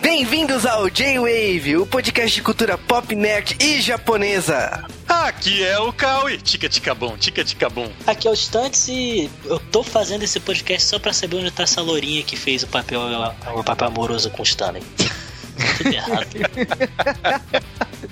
Bem-vindos ao J-Wave, o podcast de cultura pop, nerd e japonesa. Aqui é o Kawi, tica tica bom, tica tica bom. Aqui é o Stunts e eu tô fazendo esse podcast só pra saber onde tá essa lourinha que fez o papel, o papel amoroso com o Stanley. Tudo errado.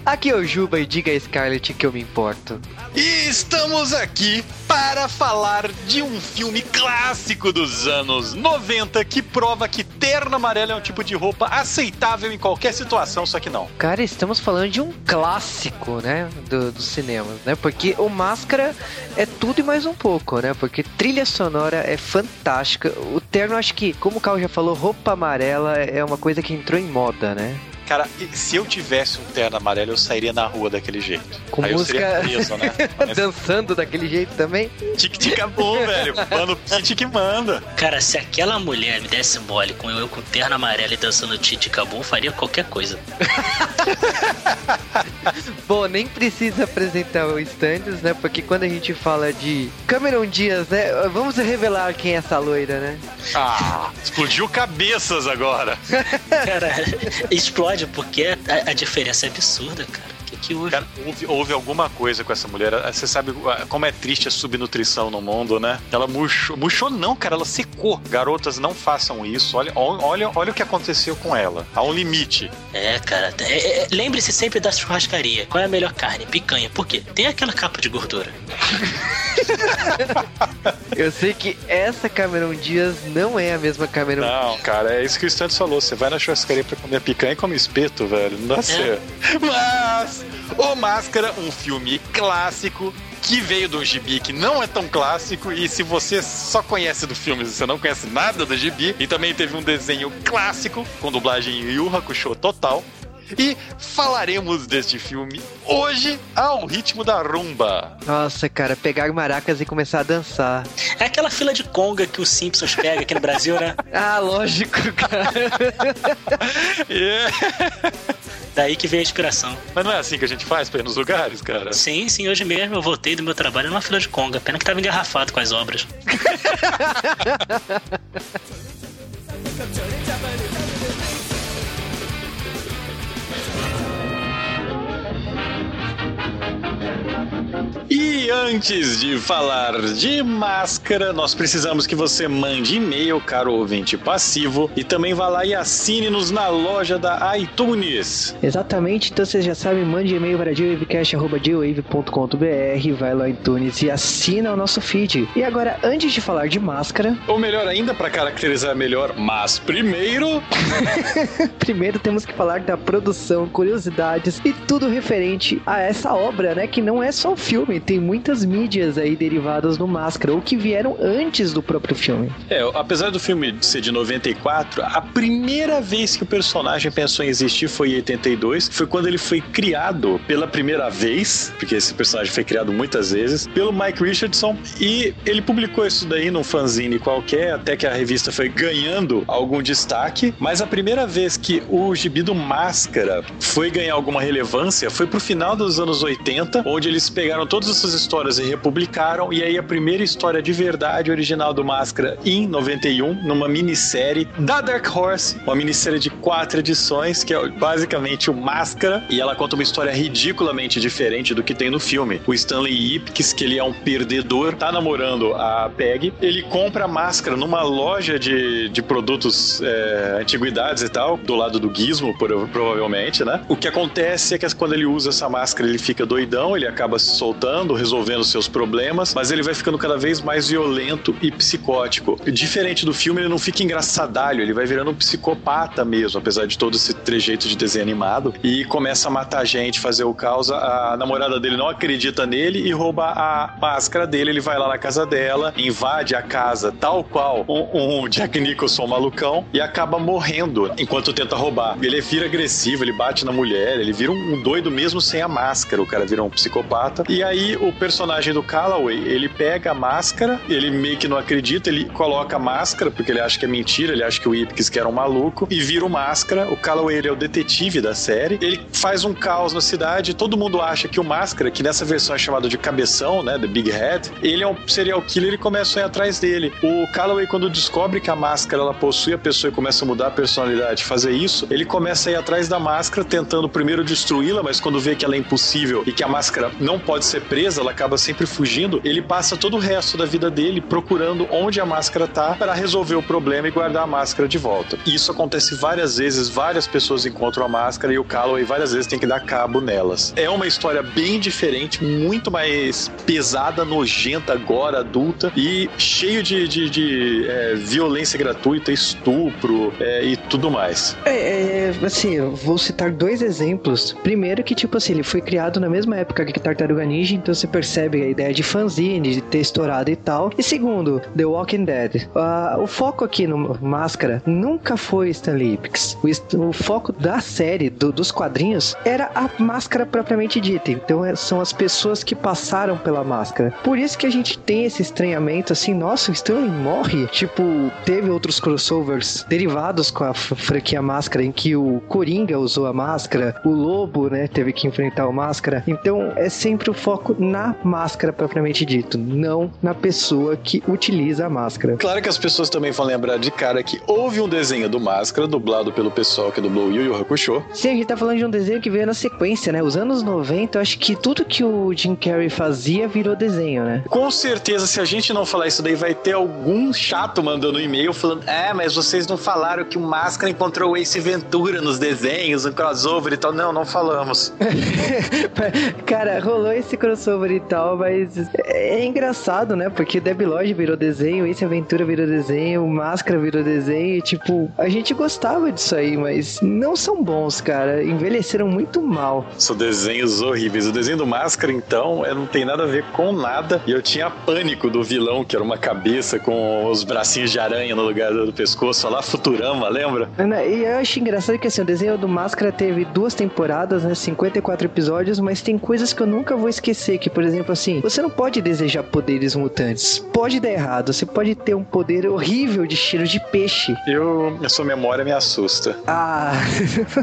Aqui é o Juba e diga a Scarlett que eu me importo. E estamos aqui para falar de um filme clássico dos anos 90 que prova que terno amarelo é um tipo de roupa aceitável em qualquer situação, só que não. Cara, estamos falando de um clássico, né, do, do cinema, né? Porque o Máscara é tudo e mais um pouco, né? Porque trilha sonora é fantástica. O terno, acho que, como o Carl já falou, roupa amarela é uma coisa que entrou em moda, né? Cara, se eu tivesse um terno amarelo, eu sairia na rua daquele jeito. Com Aí música eu seria preso, né? dançando daquele jeito também. Tic-tic bom, velho. Mano, Pit que manda. Cara, se aquela mulher me desse mole com eu com terno amarelo e dançando Titi Cabum, faria qualquer coisa. Bom, nem precisa apresentar o Stands, né? Porque quando a gente fala de Cameron Dias, né? Vamos revelar quem é essa loira, né? Ah, explodiu cabeças agora. Cara, explode porque a, a diferença é absurda, cara. O que, houve? Cara, houve, houve alguma coisa com essa mulher. Você sabe como é triste a subnutrição no mundo, né? Ela murchou. Murchou não, cara, ela secou. Garotas, não façam isso. Olha, olha, olha o que aconteceu com ela. Há um limite. É, cara. É, é, Lembre-se sempre da churrascaria. Qual é a melhor carne? Picanha. Por quê? Tem aquela capa de gordura. Eu sei que essa Cameron Dias não é a mesma Cameron Não, cara, é isso que o Stanton falou. Você vai na churrascaria pra comer picanha e come espeto, velho. Não dá certo. Mas, O Máscara, um filme clássico que veio do gibi que não é tão clássico e se você só conhece do filme, você não conhece nada do gibi e também teve um desenho clássico com dublagem Yu Hakusho total. E falaremos deste filme hoje ao ritmo da rumba. Nossa, cara, pegar maracas e começar a dançar. É aquela fila de conga que os Simpsons pega aqui no Brasil, né? ah, lógico, cara. yeah. Daí que veio a inspiração. Mas não é assim que a gente faz pra ir nos lugares, cara? Sim, sim. Hoje mesmo eu voltei do meu trabalho numa fila de conga. Pena que tava engarrafado com as obras. E antes de falar de máscara, nós precisamos que você mande e-mail, caro ouvinte passivo, e também vá lá e assine-nos na loja da iTunes. Exatamente, então você já sabe, mande e-mail para geowavecast.geowave.com.br, vai lá iTunes e assina o nosso feed. E agora, antes de falar de máscara... Ou melhor ainda, para caracterizar melhor, mas primeiro... primeiro temos que falar da produção, curiosidades e tudo referente a essa obra, né, que não é só o filme, tem muitas mídias aí derivadas no Máscara, ou que vieram antes do próprio filme. É, apesar do filme ser de 94, a primeira vez que o personagem pensou em existir foi em 82, foi quando ele foi criado pela primeira vez, porque esse personagem foi criado muitas vezes, pelo Mike Richardson, e ele publicou isso daí num fanzine qualquer, até que a revista foi ganhando algum destaque, mas a primeira vez que o gibi do Máscara foi ganhar alguma relevância foi pro final dos anos 80, onde eles pegaram todas essas histórias e republicaram, e aí a primeira história de verdade original do Máscara em 91, numa minissérie da Dark Horse, uma minissérie de quatro edições, que é basicamente o Máscara, e ela conta uma história ridiculamente diferente do que tem no filme. O Stanley Ipkiss, que ele é um perdedor, tá namorando a Peg, ele compra a máscara numa loja de, de produtos é, antiguidades e tal, do lado do Gizmo, provavelmente, né? O que acontece é que quando ele usa essa máscara, ele fica doidão, ele acaba soltando, resolvendo seus problemas, mas ele vai ficando cada vez mais violento e psicótico. Diferente do filme, ele não fica engraçadalho, ele vai virando um psicopata mesmo, apesar de todo esse trejeito de desenho animado, e começa a matar gente, fazer o caos. A namorada dele não acredita nele e rouba a máscara dele. Ele vai lá na casa dela, invade a casa tal qual um, um Jack Nicholson malucão e acaba morrendo enquanto tenta roubar. Ele vira agressivo, ele bate na mulher, ele vira um doido mesmo sem a máscara. O cara vira um psicopata E aí o personagem do Calloway, ele pega a máscara, ele meio que não acredita, ele coloca a máscara, porque ele acha que é mentira, ele acha que o Ipkiss que era um maluco, e vira o máscara. O Calloway, ele é o detetive da série. Ele faz um caos na cidade, todo mundo acha que o máscara, que nessa versão é chamado de cabeção, né, The Big Head, ele é um serial killer e começa a ir atrás dele. O Calloway, quando descobre que a máscara ela possui a pessoa e começa a mudar a personalidade, fazer isso, ele começa a ir atrás da máscara, tentando primeiro destruí-la, mas quando vê que ela é impossível e que a máscara não pode ser presa, ela acaba sempre fugindo, ele passa todo o resto da vida dele procurando onde a máscara tá para resolver o problema e guardar a máscara de volta. Isso acontece várias vezes, várias pessoas encontram a máscara e o Calloway várias vezes tem que dar cabo nelas. É uma história bem diferente, muito mais pesada, nojenta agora, adulta e cheio de, de, de é, violência gratuita, estupro é, e tudo mais. É, é, assim, eu vou citar dois exemplos. Primeiro que, tipo assim, ele foi criado na mesma época que Tartaruga Ninja, então você percebe a ideia de fanzine, de ter estourado e tal. E segundo, The Walking Dead. Uh, o foco aqui no Máscara nunca foi Stanley Ipkiss. O, o foco da série, do, dos quadrinhos, era a máscara propriamente dita. Então é, são as pessoas que passaram pela máscara. Por isso que a gente tem esse estranhamento assim, nossa, o Stanley morre. Tipo, teve outros crossovers derivados com a franquia Máscara, em que o Coringa usou a máscara, o Lobo, né, teve que enfrentar o Máscara. Então é sempre o foco na máscara propriamente dito, não na pessoa que utiliza a máscara. Claro que as pessoas também vão lembrar de cara que houve um desenho do Máscara, dublado pelo pessoal que dublou Yu Yu Hakusho. Sim, a gente tá falando de um desenho que veio na sequência, né? Os anos 90, eu acho que tudo que o Jim Carrey fazia virou desenho, né? Com certeza, se a gente não falar isso daí, vai ter algum chato mandando um e-mail falando: É, mas vocês não falaram que o Máscara encontrou o Ace Ventura nos desenhos, no crossover e tal. Não, não falamos. Cara, rolou esse crossover e tal, mas é engraçado, né? Porque Debi Lodge virou desenho, Ace Aventura virou desenho, Máscara virou desenho, e, tipo, a gente gostava disso aí, mas não são bons, cara. Envelheceram muito mal. São desenhos horríveis. O desenho do Máscara, então, é, não tem nada a ver com nada. E eu tinha pânico do vilão, que era uma cabeça com os bracinhos de aranha no lugar do pescoço, lá Futurama, lembra? E eu acho engraçado que assim, o desenho do Máscara teve duas temporadas, né? 54 episódios, mas tem coisas que eu nunca vou esquecer. Que, por exemplo, assim, você não pode desejar poderes mutantes. Pode dar errado. Você pode ter um poder horrível de cheiro de peixe. Eu, a sua memória me assusta. Ah.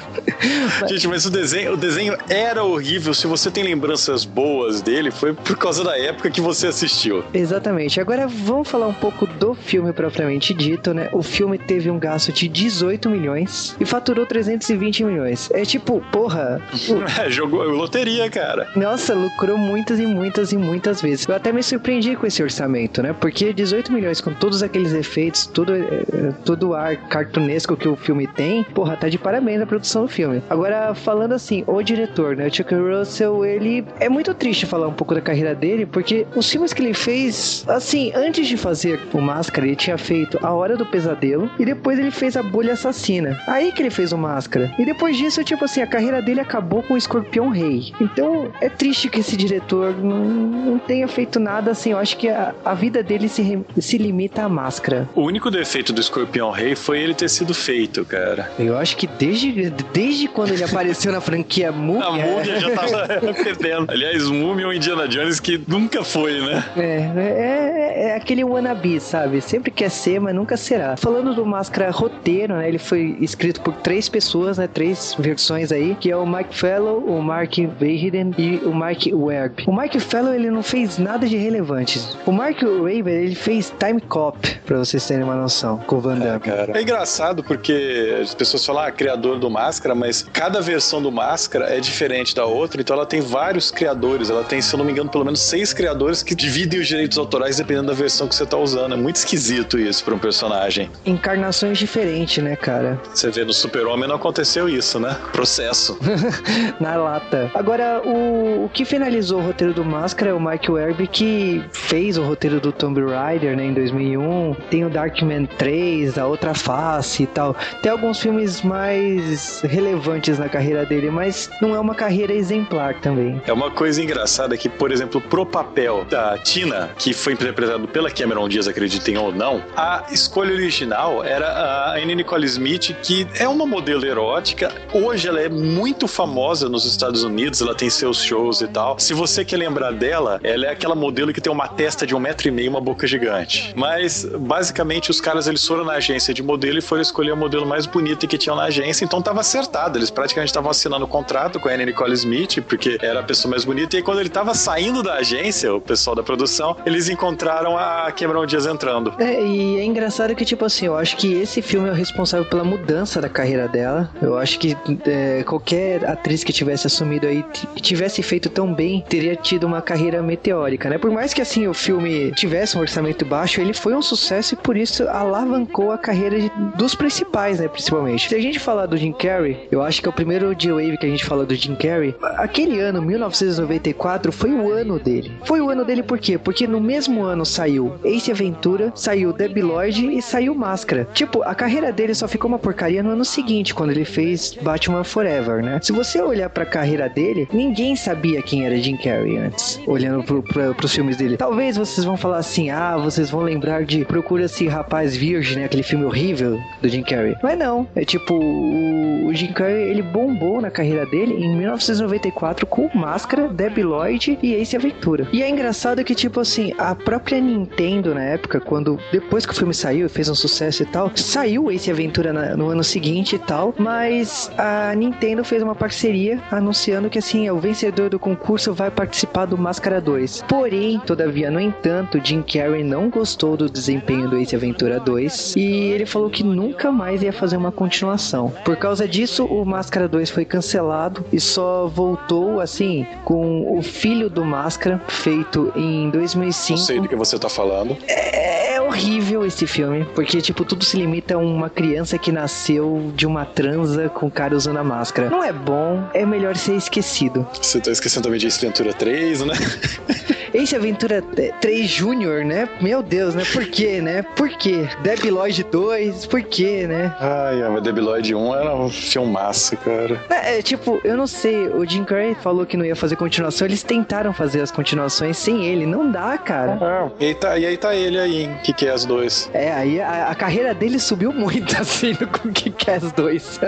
Gente, mas o desenho, o desenho era horrível. Se você tem lembranças boas dele, foi por causa da época que você assistiu. Exatamente. Agora vamos falar um pouco do filme propriamente dito, né? O filme teve um gasto de 18 milhões e faturou 320 milhões. É tipo, porra. É, jogou loteria, cara. Nossa, lucrou muitas e muitas e muitas vezes. Eu até me surpreendi com esse orçamento, né? Porque 18 milhões com todos aqueles efeitos, tudo, eh, todo o ar cartunesco que o filme tem, porra, tá de parabéns a produção do filme. Agora, falando assim, o diretor, né? O Chuck Russell, ele é muito triste falar um pouco da carreira dele, porque os filmes que ele fez, assim, antes de fazer o Máscara, ele tinha feito A Hora do Pesadelo e depois ele fez A Bolha Assassina. Aí que ele fez o Máscara. E depois disso, tipo assim, a carreira dele acabou com o Escorpião Rei. Então, é triste que esse diretor não, não tenha feito nada assim. Eu acho que a, a vida dele se, se limita à máscara. O único defeito do Escorpião Rei foi ele ter sido feito, cara. Eu acho que desde, desde quando ele apareceu na franquia Múmia... A Múmia já tava perdendo. Aliás, Múmia ou Indiana Jones que nunca foi, né? É, é, é aquele wannabe, sabe? Sempre quer ser, mas nunca será. Falando do Máscara roteiro, né? Ele foi escrito por três pessoas, né? Três versões aí, que é o Mike Fellow, o Mark Verheiden e o Mike Werb. O Mike Fellow, ele não fez nada de relevante. O Mark Raver, ele fez Time Cop, pra vocês terem uma noção, com o Van Damme. É, cara. é engraçado porque as pessoas falam, ah, criador do Máscara, mas cada versão do Máscara é diferente da outra, então ela tem vários criadores. Ela tem, se eu não me engano, pelo menos seis criadores que dividem os direitos autorais dependendo da versão que você tá usando. É muito esquisito isso pra um personagem. Encarnações diferentes, né, cara? Você vê no Super-Homem não aconteceu isso, né? Processo. Na lata. Agora, o, o que finalizou o roteiro do Máscara é o Mike Werby, que fez o roteiro do Tomb Raider, né, em 2001. Tem o Darkman 3, A Outra Face e tal. Tem alguns filmes mais relevantes na carreira dele, mas não é uma carreira exemplar também. É uma coisa engraçada que, por exemplo, pro papel da Tina, que foi interpretado pela Cameron Diaz, acreditem ou não, a escolha original era a Anne Nicole Smith, que é uma modelo erótica. Hoje ela é muito famosa nos Estados Unidos, ela tem seus shows e tal. Tal. Se você quer lembrar dela, ela é aquela modelo que tem uma testa de um metro e meio uma boca gigante. Mas, basicamente, os caras eles foram na agência de modelo e foram escolher o modelo mais bonito que tinham na agência, então tava acertado. Eles praticamente estavam assinando o um contrato com a Anne Nicole Smith, porque era a pessoa mais bonita. E aí, quando ele tava saindo da agência, o pessoal da produção, eles encontraram a Cameron Diaz entrando. É, e é engraçado que, tipo assim, eu acho que esse filme é o responsável pela mudança da carreira dela. Eu acho que é, qualquer atriz que tivesse assumido aí, tivesse feito tão bem, teria tido uma carreira meteórica, né? Por mais que, assim, o filme tivesse um orçamento baixo, ele foi um sucesso e por isso alavancou a carreira de, dos principais, né? Principalmente. Se a gente falar do Jim Carrey, eu acho que é o primeiro G-Wave que a gente fala do Jim Carrey. Aquele ano, 1994, foi o ano dele. Foi o ano dele por quê? Porque no mesmo ano saiu Ace Aventura, saiu Debbie Lloyd e saiu Máscara. Tipo, a carreira dele só ficou uma porcaria no ano seguinte, quando ele fez Batman Forever, né? Se você olhar pra carreira dele, ninguém sabia quem era Jim Carrey antes, olhando pro, pro, pros filmes dele. Talvez vocês vão falar assim, ah, vocês vão lembrar de Procura-se Rapaz Virgem, né? Aquele filme horrível do Jim Carrey. Mas não, é tipo, o, o Jim Carrey, ele bombou na carreira dele em 1994 com Máscara, Debbie Lloyd e Ace Aventura. E é engraçado que, tipo assim, a própria Nintendo na época, quando depois que o filme saiu, fez um sucesso e tal, saiu Ace Aventura na, no ano seguinte e tal, mas a Nintendo fez uma parceria anunciando que assim, o vencedor do concurso vai participar do Máscara 2. Porém, todavia, no entanto, Jim Carrey não gostou do desempenho do Ace Aventura 2 e ele falou que nunca mais ia fazer uma continuação. Por causa disso, o Máscara 2 foi cancelado e só voltou assim com o filho do Máscara, feito em 2005. Não sei do que você tá falando. É, é horrível esse filme, porque tipo tudo se limita a uma criança que nasceu de uma transa com o cara usando a máscara. Não é bom, é melhor ser esquecido. Você tá esquecendo também de Ace Ventura 3, né? Ace Aventura 3 Júnior, né? Meu Deus, né? Por quê, né? Por quê? Debi Lloyd 2, por quê, né? Ai, mas Debi Lloyd 1 era um filmaço, cara. É, é, tipo, eu não sei, o Jim Carrey falou que não ia fazer continuação, eles tentaram fazer as continuações sem ele, não dá, cara. Ah, e, aí tá, e aí tá ele aí, em que que é as dois. É, aí a, a carreira dele subiu muito, assim, com que que é as dois.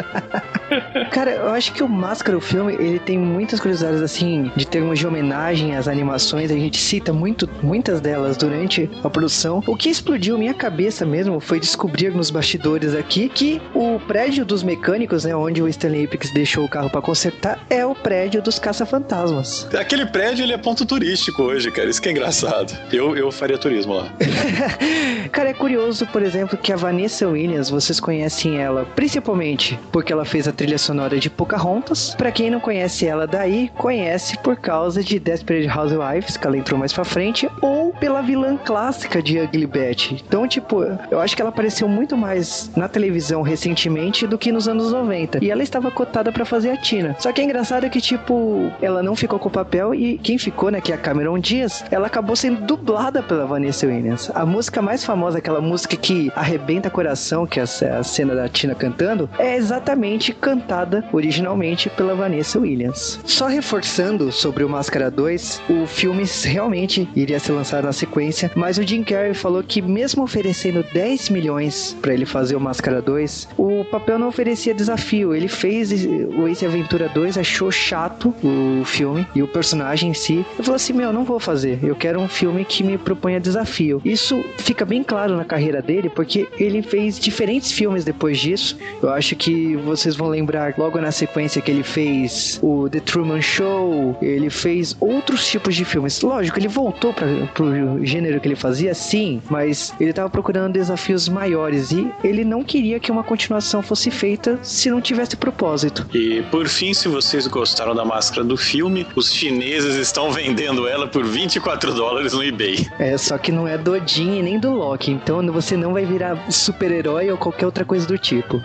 cara, eu acho que o Máscara, o filme, ele tem muitas curiosidades, assim, de termos de homenagem às animações, a gente cita muito, muitas delas durante a produção. O que explodiu minha cabeça mesmo foi descobrir nos bastidores aqui que o prédio dos mecânicos, né, onde o Stanley Apex deixou o carro para consertar, é o prédio dos caça-fantasmas. Aquele prédio, ele é ponto turístico hoje, cara. Isso que é engraçado. Eu, eu faria turismo lá. cara, é curioso, por exemplo, que a Vanessa Williams, vocês conhecem ela principalmente porque ela fez a trilha sonora de Pocahontas. Para quem não conhece ela daí, conhece por causa de Desperate Housewives, que ela entrou mais pra frente, ou pela vilã clássica de Ugly Betty. Então, tipo, eu acho que ela apareceu muito mais na televisão recentemente do que nos anos 90. E ela estava cotada para fazer a Tina. Só que é engraçado que, tipo, ela não ficou com o papel e quem ficou, né, que é a Cameron Diaz, ela acabou sendo dublada pela Vanessa Williams. A música mais famosa, aquela música que arrebenta coração, que é a cena da Tina cantando, é exatamente cantada originalmente pela Vanessa Williams. Só reforçando sobre o Máscara 2, o filme realmente iria ser lançado na sequência, mas o Jim Carrey falou que mesmo oferecendo 10 milhões para ele fazer o Máscara 2, o papel não oferecia desafio. Ele fez o Ace Aventura 2, achou chato o filme e o personagem em si. Ele falou assim: Meu, não vou fazer. Eu quero um filme que me proponha desafio. Isso fica bem claro na carreira dele, porque ele fez diferentes filmes depois disso. Eu acho que vocês vão lembrar logo na sequência que ele fez o The Truman Show, ele fez outros tipos de filmes. Lógico, ele voltou para pro gênero que ele fazia, sim, mas ele estava procurando desafios maiores e ele não queria que uma continuação fosse feita se não tivesse propósito. E por fim, se vocês gostaram da máscara do filme, os chineses estão vendendo ela por 24 dólares no eBay. É, só que não é do Odin e nem do Loki, então você não vai virar super-herói ou qualquer outra coisa do tipo.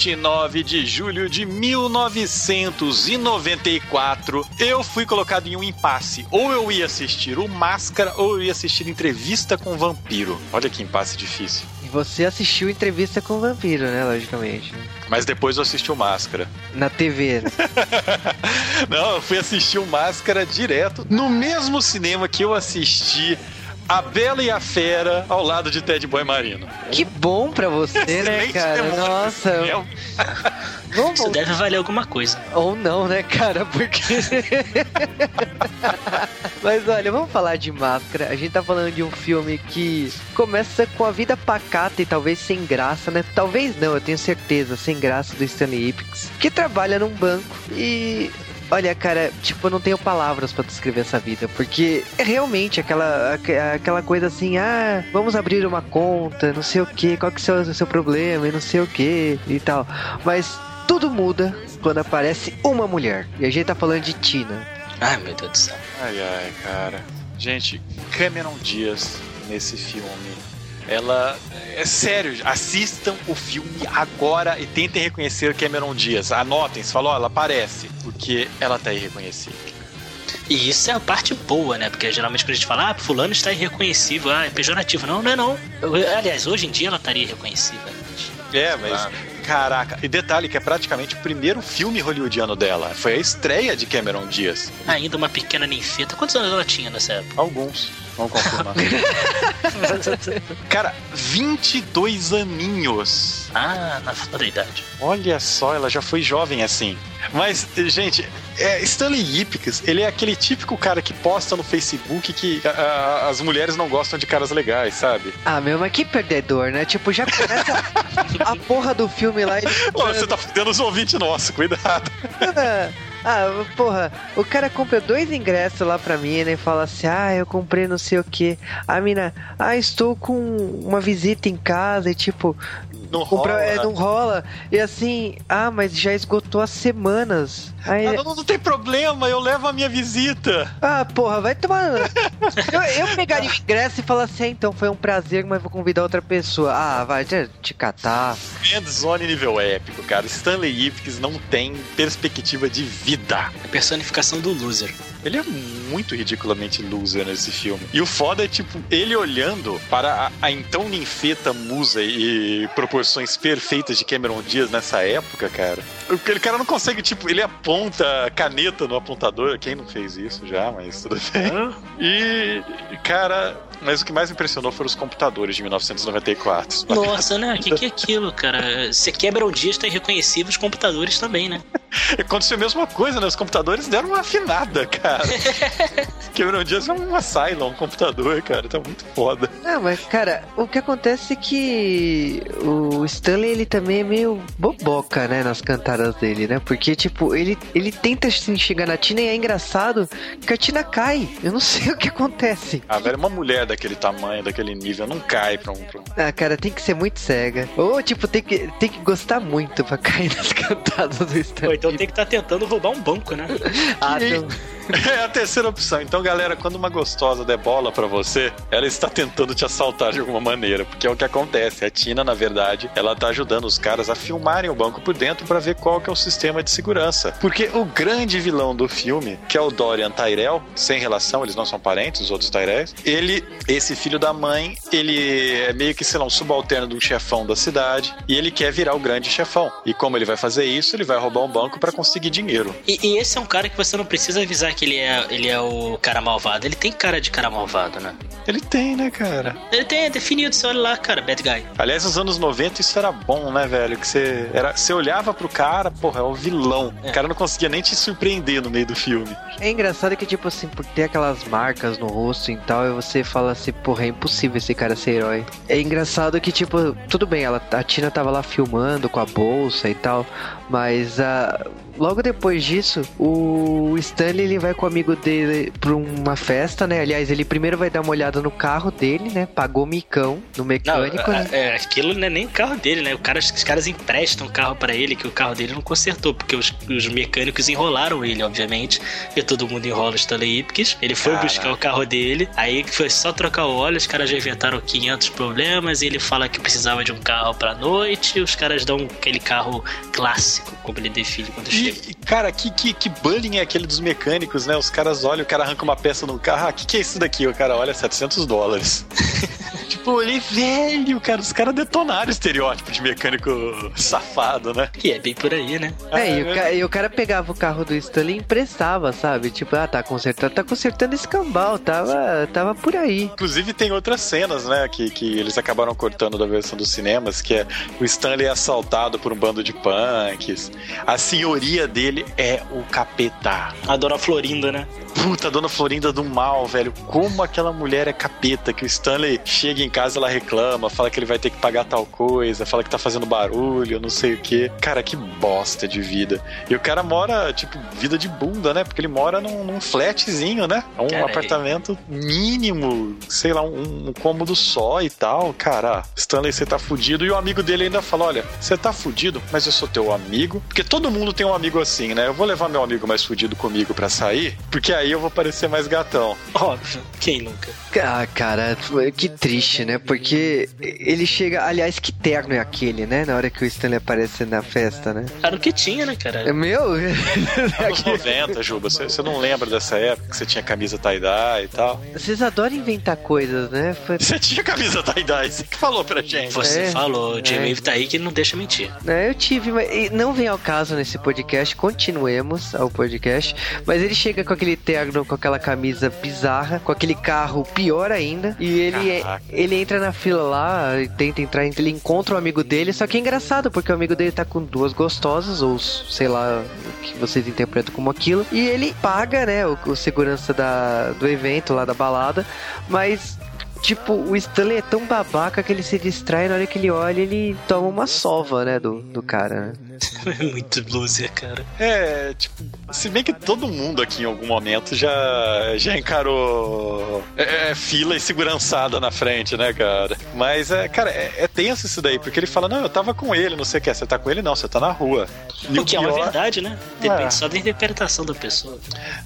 29 de julho de 1994, eu fui colocado em um impasse. Ou eu ia assistir o Máscara, ou eu ia assistir Entrevista com o Vampiro. Olha que impasse difícil. E você assistiu entrevista com o vampiro, né? Logicamente. Mas depois eu assisti o Máscara. Na TV. né? Não, eu fui assistir o Máscara direto no mesmo cinema que eu assisti A Bela e a Fera ao lado de Ted Boy Marino. que bom pra você, né, cara? Nossa. Vamos Isso deve valer alguma coisa. Ou não, né, cara? Porque. Mas olha, vamos falar de máscara. A gente tá falando de um filme que começa com a vida pacata e talvez sem graça, né? Talvez não, eu tenho certeza, sem graça do Stanley Ipkiss, que trabalha num banco e. Olha, cara, tipo, eu não tenho palavras pra descrever essa vida, porque é realmente aquela, aque- aquela coisa assim, ah, vamos abrir uma conta, não sei o que, qual que é o seu, seu problema e não sei o que e tal. Mas tudo muda quando aparece uma mulher. E a gente tá falando de Tina. Ai, meu Deus do céu. Ai, ai, cara. Gente, Cameron Diaz nesse filme. Ela. É sério, assistam o filme agora e tentem reconhecer Cameron Diaz. Anotem, se falou, ela aparece. Porque ela tá irreconhecível. E isso é a parte boa, né? Porque geralmente quando a gente fala, ah, fulano está irreconhecível, ah, é pejorativo. Não, não é não. Eu- aliás, hoje em dia ela estaria irreconhecível. É, mas. Caraca, e detalhe que é praticamente o primeiro filme hollywoodiano dela. Foi a estreia de Cameron Diaz. Ainda uma pequena ninfeta. Quantos anos ela tinha nessa época? Alguns. Vamos confirmar. Cara, 22 aninhos. ah, na flor da idade. Olha só, ela já foi jovem assim. Mas, gente, é, Stanley Ipkiss, ele é aquele típico cara que posta no Facebook que a- a- as mulheres não gostam de caras legais, sabe? Ah, meu, mas que perdedor, né? Tipo, já começa a porra do filme lá e ele Pô, você tá fudendo os ouvintes nossos, cuidado. Ah, porra, o cara compra dois ingressos lá pra mina e fala assim: Ah, eu comprei não sei o que. A mina, ah, estou com uma visita em casa e tipo, Não compra, rola. é, não rola. E assim, ah, mas já esgotou há semanas. Aí, Ah, não, não tem problema, eu levo a minha visita. ah, porra, vai tomar. eu, eu pegaria o ingresso e falar assim: ah, então foi um prazer, mas vou convidar outra pessoa. Ah, vai te, te catar. Endzone nível épico, cara. Stanley Ipkiss não tem perspectiva de vida. A personificação do loser. Ele é muito ridiculamente loser nesse filme. E o foda é, tipo, ele olhando para a, a então ninfeta musa e proporções perfeitas de Cameron Diaz nessa época, cara. Aquele cara não consegue, tipo, ele aponta a caneta no apontador. Quem não fez isso já, mas tudo bem. E, cara, mas o que mais me impressionou foram os computadores de 1994. Nossa, né? O que, que é aquilo, cara? Você quebra o dia, está irreconhecível, os computadores também, né? Aconteceu a mesma coisa, né? Os computadores deram uma afinada, cara. Cameron Diaz é um Asylum, um computador, cara. Tá muito foda. Não, mas cara, o que acontece é que o Stanley ele também é meio boboca, né, nas cantadas dele, né? Porque tipo, ele ele tenta assim, chegar na Tina e é engraçado que a Tina cai. Eu não sei o que acontece. Ah, velho, uma mulher daquele tamanho, daquele nível, não cai pra um. Pra um... Ah, cara, tem que ser muito cega. Ou tipo, tem que tem que gostar muito pra cair nas cantadas do Ou Stanley. então tem que estar tentando roubar um banco, né? Ah, não. É a terceira opção. Então, galera, quando uma gostosa der bola pra você, ela está tentando te assaltar de alguma maneira, porque é o que acontece. A Tina, na verdade, ela tá ajudando os caras a filmarem o banco por dentro pra ver qual que é o sistema de segurança. Porque o grande vilão do filme, que é o Dorian Tyrell, sem relação, eles não são parentes, os outros Tyrells, ele, esse filho da mãe, ele é meio que, sei lá, um subalterno de um chefão da cidade, e ele quer virar o grande chefão. E como ele vai fazer isso? Ele vai roubar um banco pra conseguir dinheiro. E, e esse é um cara que você não precisa avisar que ele é, ele é o cara malvado. Ele tem cara de cara malvado, né? Ele tem, né, cara? Ele tem, é definido, você olha lá, cara, bad guy. Aliás, nos anos 90 isso era bom, né, velho? Que você era, você olhava pro cara, porra, é o vilão. É. O cara não conseguia nem te surpreender no meio do filme. É engraçado que, tipo assim, por ter aquelas marcas no rosto e tal, e você fala assim, porra, é impossível esse cara ser herói. É engraçado que, tipo, tudo bem, ela, a Tina tava lá filmando com a bolsa e tal, mas ah, logo depois disso, o Stanley ele vai com o amigo dele pra uma festa, né? Aliás, ele primeiro vai dar uma olhada no carro dele, né? Pagou micão no mecânico. Não, né? é, aquilo não é nem o carro dele, né? O cara, os caras emprestam o carro para ele, que o carro dele não consertou, porque os, os mecânicos enrolaram ele, obviamente. E todo mundo enrola o Stanley Ipkiss. Ele foi Caraca. buscar o carro dele, aí foi só trocar o óleo, os caras já inventaram 500 problemas, e ele fala que precisava de um carro pra noite, e os caras dão aquele carro clássico, como ele define quando chega. E, cara, que, que, que bullying é aquele dos mecânicos, né? Os caras olham, o cara arranca uma peça no carro. Ah, que que é isso daqui? O cara olha, 700 dólares. tipo, ele velho, cara. Os caras detonaram o estereótipo de mecânico safado, né? E é bem por aí, né? É, e o, ca- e o cara pegava o carro do Stanley e emprestava, sabe? Tipo, ah, tá consertando, tá consertando esse cambal, tava, tava por aí. Inclusive tem outras cenas, né, que, que eles acabaram cortando da versão dos cinemas, que é o Stanley é assaltado por um bando de A senhoria dele é o capeta. A Dona Florinda, né? Puta, Dona Florinda do mal, velho. Como aquela mulher é capeta, que o Stanley chega em casa, ela reclama, fala que ele vai ter que pagar tal coisa, fala que tá fazendo barulho, não sei o que. Cara, que bosta de vida. E o cara mora, tipo, vida de bunda, né? Porque ele mora num, num flatzinho, né? É um apartamento mínimo, sei lá, um, um cômodo só e tal. Cara, Stanley, você tá fudido. E o amigo dele ainda fala: Olha, você tá fudido, mas eu sou teu amigo. Porque todo mundo tem um amigo assim, né? Eu vou levar meu amigo mais fudido comigo pra sair, porque aí eu vou parecer mais gatão. Óbvio, quem nunca? Ah, cara, que triste, né? Porque ele chega. Aliás, que terno é aquele, né? Na hora que o Stanley aparece na festa, né? Era o que tinha, né, cara? É meu? Anos 90, Juba, você, você não lembra dessa época que você tinha camisa tie-dye e tal? Vocês adoram inventar coisas, né? Foi- Você tinha camisa tie-dye, você que falou pra gente. Você É, falou, o é. J-Wave tá aí que não deixa mentir. né, eu tive, mas não vem ao caso nesse podcast, continuemos ao podcast. Mas ele chega com aquele terno, com aquela camisa bizarra, com aquele carro pior ainda. E ele, Caraca. ele entra na fila lá, e tenta entrar, ele encontra o amigo dele. Só que é engraçado, porque o amigo dele tá com duas gostosas, ou sei lá o que vocês interpretam como aquilo. E ele paga, né, o, o segurança da, do evento lá da balada, mas. Tipo, o Stanley é tão babaca que ele se distrai na hora que ele olha ele toma uma sova, né, do, do cara, né? Muito loser, cara. É, tipo, se bem que todo mundo aqui em algum momento já, já encarou é, é, fila e segurançada na frente, né, cara? Mas, é, cara, é, é tenso isso daí, porque ele fala, não, eu tava com ele, não sei o que, você tá com ele? Não, você tá na rua. E O que é uma pior- verdade, né? Depende Ah. só da interpretação da pessoa.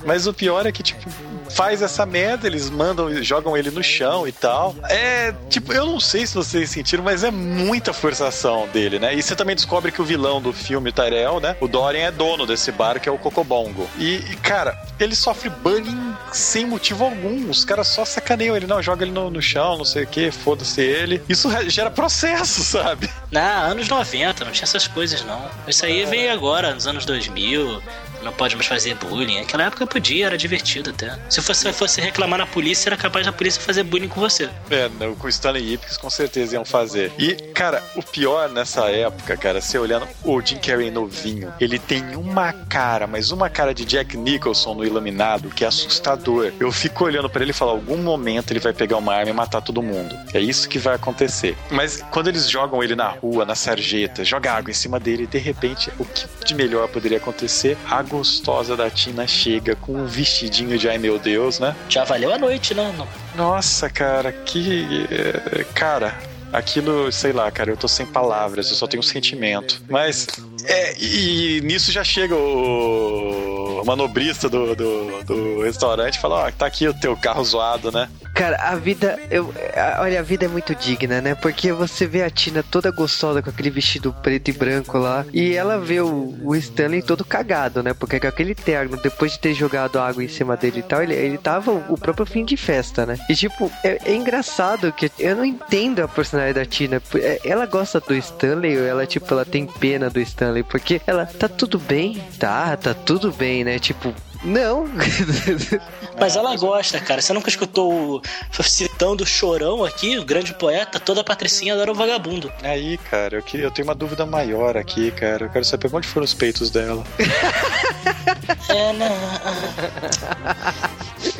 Mas o pior é que, tipo, faz essa merda, eles mandam, jogam ele no chão e tal. É, tipo, eu não sei se vocês sentiram, mas é muita forçação dele, né? E você também descobre que o vilão do filme Tyrell, né? O Dorian é dono desse bar, que é o Cocobongo. E, e, cara, ele sofre bullying sem motivo algum. Os caras só sacaneiam ele, não, joga ele no, no chão, não sei o que, foda-se ele. Isso gera processo, sabe? Na anos 90, não tinha essas coisas, não. Isso aí veio agora, nos anos 2000. Não pode mais fazer bullying. Naquela época podia, era divertido até. Se você fosse reclamar na polícia, era capaz da polícia fazer bullying com você. É, com Stanley Ipkiss com certeza iam fazer. E, cara, o pior nessa época, cara, você olhando o Jim Carrey novinho, ele tem uma cara, mas uma cara de Jack Nicholson no Iluminado que é assustador. Eu fico olhando pra ele e falo, algum momento ele vai pegar uma arma e matar todo mundo. É isso que vai acontecer. Mas quando eles jogam ele na rua, na sarjeta, joga água em cima dele, de repente, o que de melhor poderia acontecer? A gostosa da Tina chega com um vestidinho de ai meu Deus, né? Já valeu a noite, né? Não. Nossa, cara, que. eh, Cara, aquilo, sei lá, cara, eu tô sem palavras, eu só tenho sentimento. Mas. É, e, e nisso já chega o manobrista do, do, do restaurante e fala: Ó, tá aqui o teu carro zoado, né? Cara, a vida. Eu, a- olha, a vida é muito digna, né? Porque você vê a Tina toda gostosa com aquele vestido preto e branco lá. E ela vê o, o Stanley todo cagado, né? Porque com aquele terno, depois de ter jogado água em cima dele e tal, ele, ele tava o, o próprio fim de festa, né? E tipo, é, é engraçado que eu não entendo a personalidade da Tina. É, Ela gosta do Stanley ou ela, tipo, ela tem pena do Stanley? Porque ela tá tudo bem? Tá, tá tudo bem, né? Tipo, não. Mas ela gosta, cara. Você nunca escutou o... citando o Chorão aqui, o grande poeta? Toda a patricinha adora o vagabundo. Aí, cara, eu, queria, eu tenho uma dúvida maior aqui, cara. Eu quero saber onde foram os peitos dela. É, não.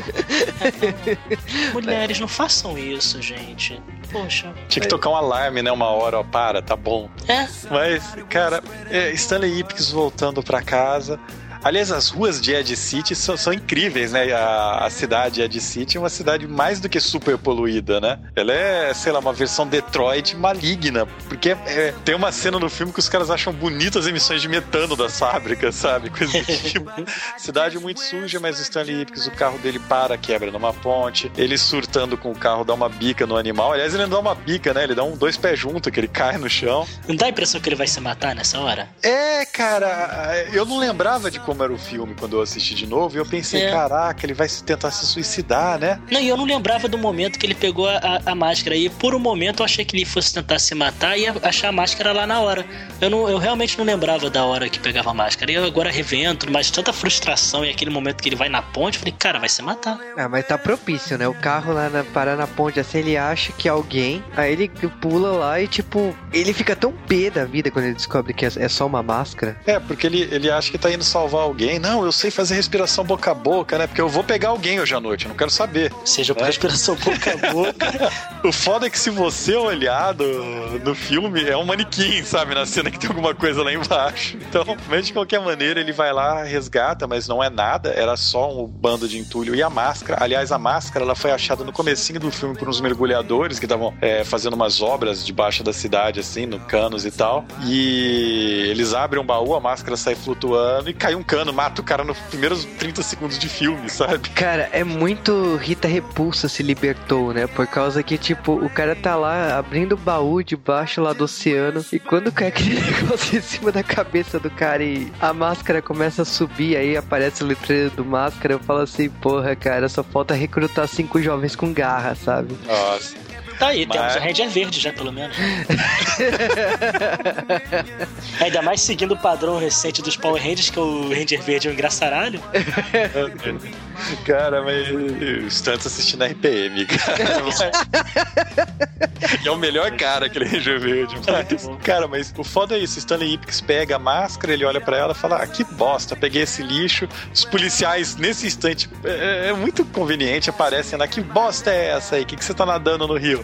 Mulheres, não façam isso, gente. Poxa. Tinha que tocar um alarme, né? Uma hora, ó, para, tá bom. É, Mas, cara, é, Stanley Ipkiss voltando pra casa. Aliás, as ruas de Ed City são, são incríveis, né? A, a cidade Ed City é uma cidade mais do que super poluída, né? Ela é, sei lá, uma versão Detroit maligna, porque é, tem uma cena no filme que os caras acham bonitas as emissões de metano das fábricas, sabe? Coisa do tipo. cidade muito suja, mas o Stanley Ipkiss, o carro dele para, quebra numa ponte. Ele surtando com o carro, dá uma bica no animal. Aliás, ele não dá uma bica, né? Ele dá um dois pés junto, que ele cai no chão. Não dá a impressão que ele vai se matar nessa hora? É, cara, eu não lembrava de como era o filme quando eu assisti de novo. E eu pensei, é. caraca, ele vai tentar se suicidar, né? Não, e eu não lembrava do momento que ele pegou a, a, máscara. E por um momento eu achei que ele fosse tentar se matar e ia achar a máscara lá na hora. Eu, não, eu realmente não lembrava da hora que pegava a máscara. E eu agora revento, mas tanta frustração e aquele momento que ele vai na ponte, falei, cara, vai se matar. Ah, mas tá propício, né? O carro lá na, parar na ponte, assim, ele acha que é alguém, aí ele pula lá e, tipo, ele fica tão pé da vida quando ele descobre que é, é só uma máscara. É, porque ele, ele acha que tá indo salvar alguém. Não, eu sei fazer respiração boca a boca, né? Porque eu vou pegar alguém hoje à noite, eu não quero saber. Seja é. respiração boca a boca. o foda é que se você olhar no, no filme, é um manequim, sabe? Na cena que tem alguma coisa lá embaixo. Então, mas de qualquer maneira, ele vai lá, resgata, mas não é nada, era só um bando de entulho e a máscara. Aliás, a máscara ela foi achada no comecinho do filme por uns mergulhadores que estavam é, fazendo umas obras debaixo da cidade, assim, no canos e tal. E eles abrem um baú, a máscara sai flutuando e cai um cano, mata o cara nos primeiros 30 segundos de filme, sabe? Cara, é muito Rita Repulsa se libertou, né? Por causa que, tipo, o cara tá lá abrindo o baú debaixo lá do oceano e quando cai aquele negócio em cima da cabeça do cara e a máscara começa a subir, aí aparece o letreiro do máscara, eu falo assim, porra, cara, só falta recrutar cinco jovens com garra, sabe? Nossa. Tá aí, Mas... temos o Ranger verde já, pelo menos. Ainda mais seguindo o padrão recente dos Power Rangers, que o Ranger verde é um engraçaralho. cara, mas Stunts assistindo RPM, cara. e é o melhor cara, aquele Ranger verde. Mas, cara, mas o foda é isso, Stanley Ipkiss pega a máscara, ele olha para ela e fala, ah, que bosta, peguei esse lixo. Os policiais, nesse instante, é, é muito conveniente, aparecem lá, que bosta é essa aí? O que, que você tá nadando no rio?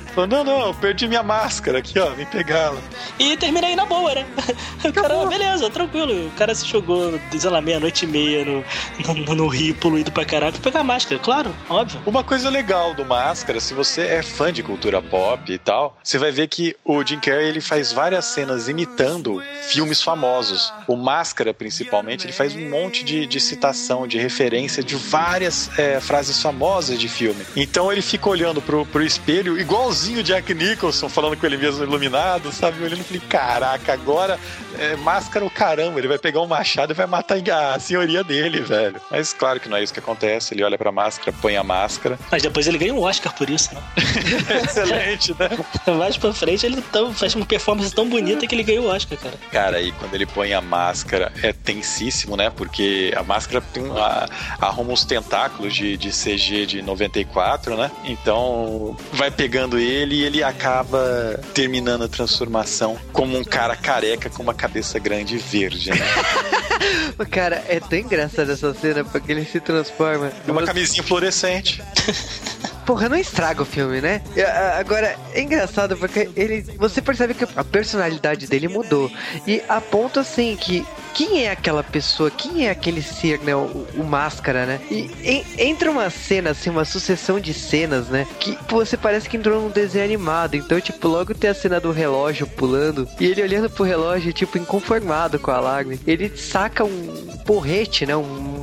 Falou, não, não, perdi minha máscara aqui, ó, vem pegá-la. E terminei na boa, né? O cara, beleza, tranquilo. O cara se jogou, sei lá, meia-noite e meia no, no, no, rio poluído pra caralho pra pegar a máscara, claro, óbvio. Uma coisa legal do Máscara, se você é fã de cultura pop e tal, você vai ver que o Jim Carrey ele faz várias cenas imitando filmes famosos. O Máscara, principalmente, ele faz um monte de, de citação, de referência de várias é, frases famosas de filme. Então ele fica olhando pro, pro espelho igualzinho igualzinho Jack Nicholson falando com ele mesmo iluminado, sabe? Olhando e falei, caraca, agora é máscara o caramba, ele vai pegar um machado e vai matar a senhoria dele, velho. Mas claro que não é isso que acontece, ele olha pra máscara, põe a máscara. Mas depois ele ganha um Oscar por isso, né? Excelente, né? Mais pra frente ele tão, faz uma performance tão bonita que ele ganha o Oscar, cara. Cara, aí quando ele põe a máscara é tensíssimo, né? Porque a máscara tem a, arruma uns tentáculos de, de CG de 94, né? Então vai pegando ele ele e ele acaba terminando a transformação como um cara careca com uma cabeça grande e verde, né? cara, é tão engraçada essa cena porque ele se transforma. É uma camisinha fluorescente. Porra, não estraga o filme, né? Agora, é engraçado porque ele. Você percebe que a personalidade dele mudou. E a ponto assim que quem é aquela pessoa, quem é aquele ser, né? O, o máscara, né? E em, entra uma cena, assim, uma sucessão de cenas, né? Que você parece que entrou num desenho animado. Então, tipo, logo tem a cena do relógio pulando e ele olhando pro relógio, tipo, inconformado com a lágrima. Ele saca um porrete, né? Um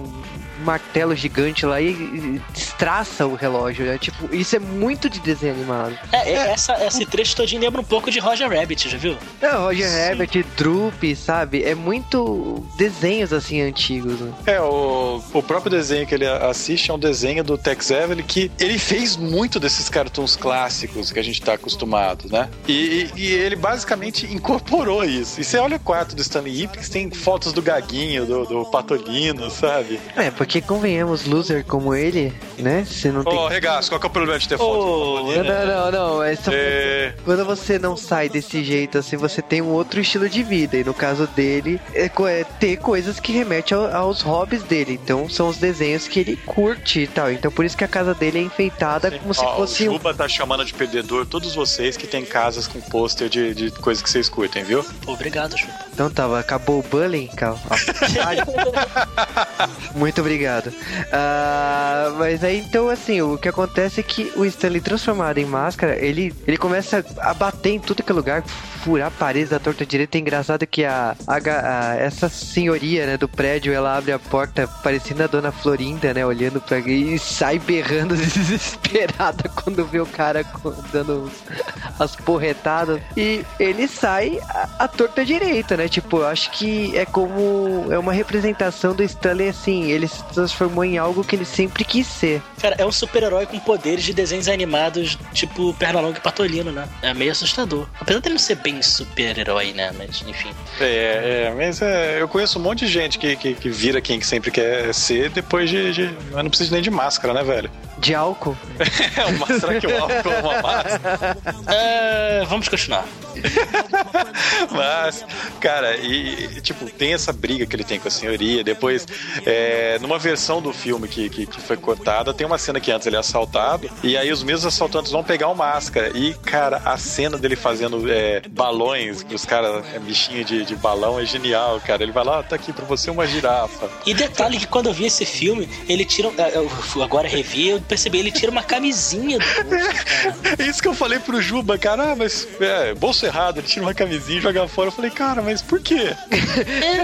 martelo gigante lá e destraça o relógio. Né? Tipo, isso é muito de desenho animado. É, é. Essa, esse trecho todinho lembra um pouco de Roger Rabbit, já viu? É, Roger Sim. Rabbit, Droop, sabe? É muito desenhos assim antigos. Né? É, o, o próprio desenho que ele assiste é um desenho do Tex Avery que ele fez muito desses cartoons clássicos que a gente tá acostumado, né? E, e, e ele basicamente incorporou isso. E você olha o quarto do Stanley Ipkiss, tem fotos do Gaguinho, do, do Patolino, sabe? É, porque porque convenhamos, loser como ele, né? Você não Ô, tem. regaço, qual que é o problema de ter foto? Ô, Não, não, não, não. É só- É, Quando você não sai desse jeito, assim, você tem um outro estilo de vida. E no caso dele, é, é ter coisas que remetem ao- aos hobbies dele. Então são os desenhos que ele curte e tal. Então por isso que a casa dele é enfeitada como se fosse o um. Juba tá chamando de perdedor todos vocês que tem casas com pôster de, de coisas que vocês curtem, viu? Obrigado, Ju. Então tá, acabou o bullying, Cal. Muito obrigado. Ah, mas aí então assim, o que acontece é que o Stanley transformado em máscara, ele, ele começa a bater em tudo que é lugar, furar paredes da torta direita. É engraçado que a, a a- essa senhoria né, do prédio, ela abre a porta parecendo a dona Florinda, né? Olhando pra e sai berrando desesperada quando vê o cara dando as porretadas. E ele sai a, a torta direita, né? Tipo, eu acho que é como. É uma representação do Stanley assim. Ele transformou em algo que ele sempre quis ser. Cara, é um super-herói com poderes de desenhos animados, tipo Pernalonga e Patolino, né? É meio assustador. Apesar dele não ser bem super-herói, né? Mas, enfim. É, é, mas é, eu conheço um monte de gente que, que, que vira quem que sempre quer ser depois de, de. Mas não precisa nem de máscara, né, velho? De álcool. É, uma, será que o álcool é uma máscara? É, vamos continuar. Mas, cara, e, e, tipo, tem essa briga que ele tem com a senhoria. Depois, é, numa versão do filme que, que, que foi cortada, tem uma cena que antes ele é assaltado, e aí os mesmos assaltantes vão pegar o máscara. E, cara, a cena dele fazendo é, balões pros caras, é, bichinho de, de balão, é genial, cara. Ele vai lá, tá aqui pra você uma girafa. E detalhe que quando eu vi esse filme, ele tira. eu- eu agora revi, eu percebi, ele tira uma camisinha do bolso, cara. É isso que eu falei pro Juba, cara, ah, mas é, bolso errado, ele tira uma camisinha e joga fora. Eu falei, cara, mas por quê?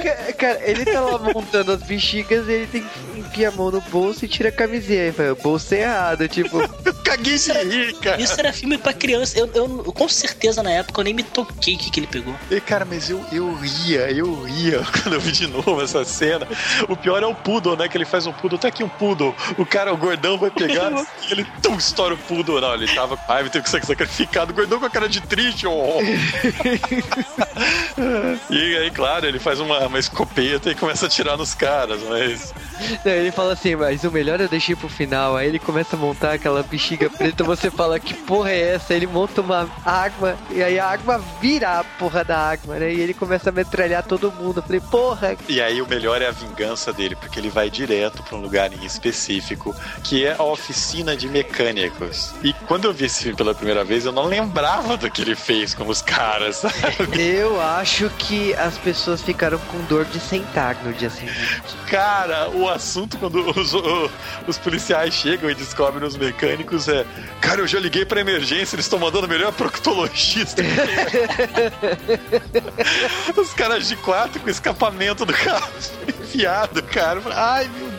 Ca- Cara, ele tá lá montando as bexigas e ele tem que enfiar a mão no bolso e tira a camisinha. Aí fala, bolso errado, tipo. Eu caguei de rir, cara. Isso era filme pra criança. Eu, eu- com certeza na época eu nem me toquei o que, que ele pegou. E, cara, mas eu, eu ria, eu ria quando eu vi de novo essa cena. O pior é o poodle, né? Que ele faz um poodle, tá aqui um poodle. O cara, o gordão, vai pegar e ele tum, estoura o poodle. Não, ele tava. Ai, vai ter que ser sacrificado. O gordão com a cara de triste. Oh. e aí, claro, ele faz uma, uma escopeta e começa a atirar nos caras, mas. Ele fala assim, mas o melhor eu deixei pro final. Aí ele começa a montar aquela bexiga preta, você fala, que porra é essa? Ele monta uma água, e aí a água vira a porra da água, né? E ele começa a metralhar todo mundo. Eu falei, porra, E aí o melhor é a vingança dele, porque ele vai direto pra um lugar em específico, que é a oficina de mecânicos. E quando eu vi esse filme pela primeira vez, eu não lembrava do que ele fez com os caras, sabe? eu acho que as pessoas ficaram com dor de sentar no dia seguinte. Cara, o assunto quando os, o- os policiais chegam e descobrem os mecânicos é: Cara, eu já liguei pra emergência, eles estão mandando o melhor proctologista. que tem." os caras de quatro com escapamento do carro enfiado, cara. Ai, meu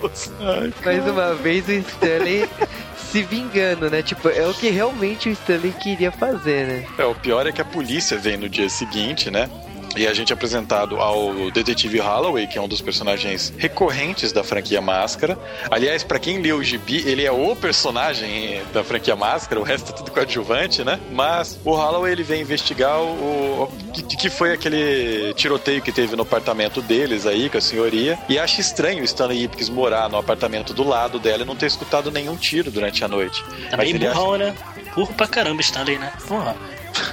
Deus. Ai, Mais uma vez o Stanley se vingando, né? Tipo, é o que realmente o Stanley queria fazer, né? É, o pior é que a polícia vem no dia seguinte, né? E a gente é apresentado ao detetive Holloway, que é um dos personagens recorrentes da franquia Máscara. Aliás, pra quem leu o gibi, ele é o personagem da franquia Máscara, o resto é tudo coadjuvante, né? Mas o Holloway ele vem investigar o, o que, que foi aquele tiroteio que teve no apartamento deles aí, com a senhoria, e acha estranho o Stanley Ipkiss morar no apartamento do lado dela e não ter escutado nenhum tiro durante a noite. Também ele acha- burrão, né? Burro pra caramba Stanley, né? Porra.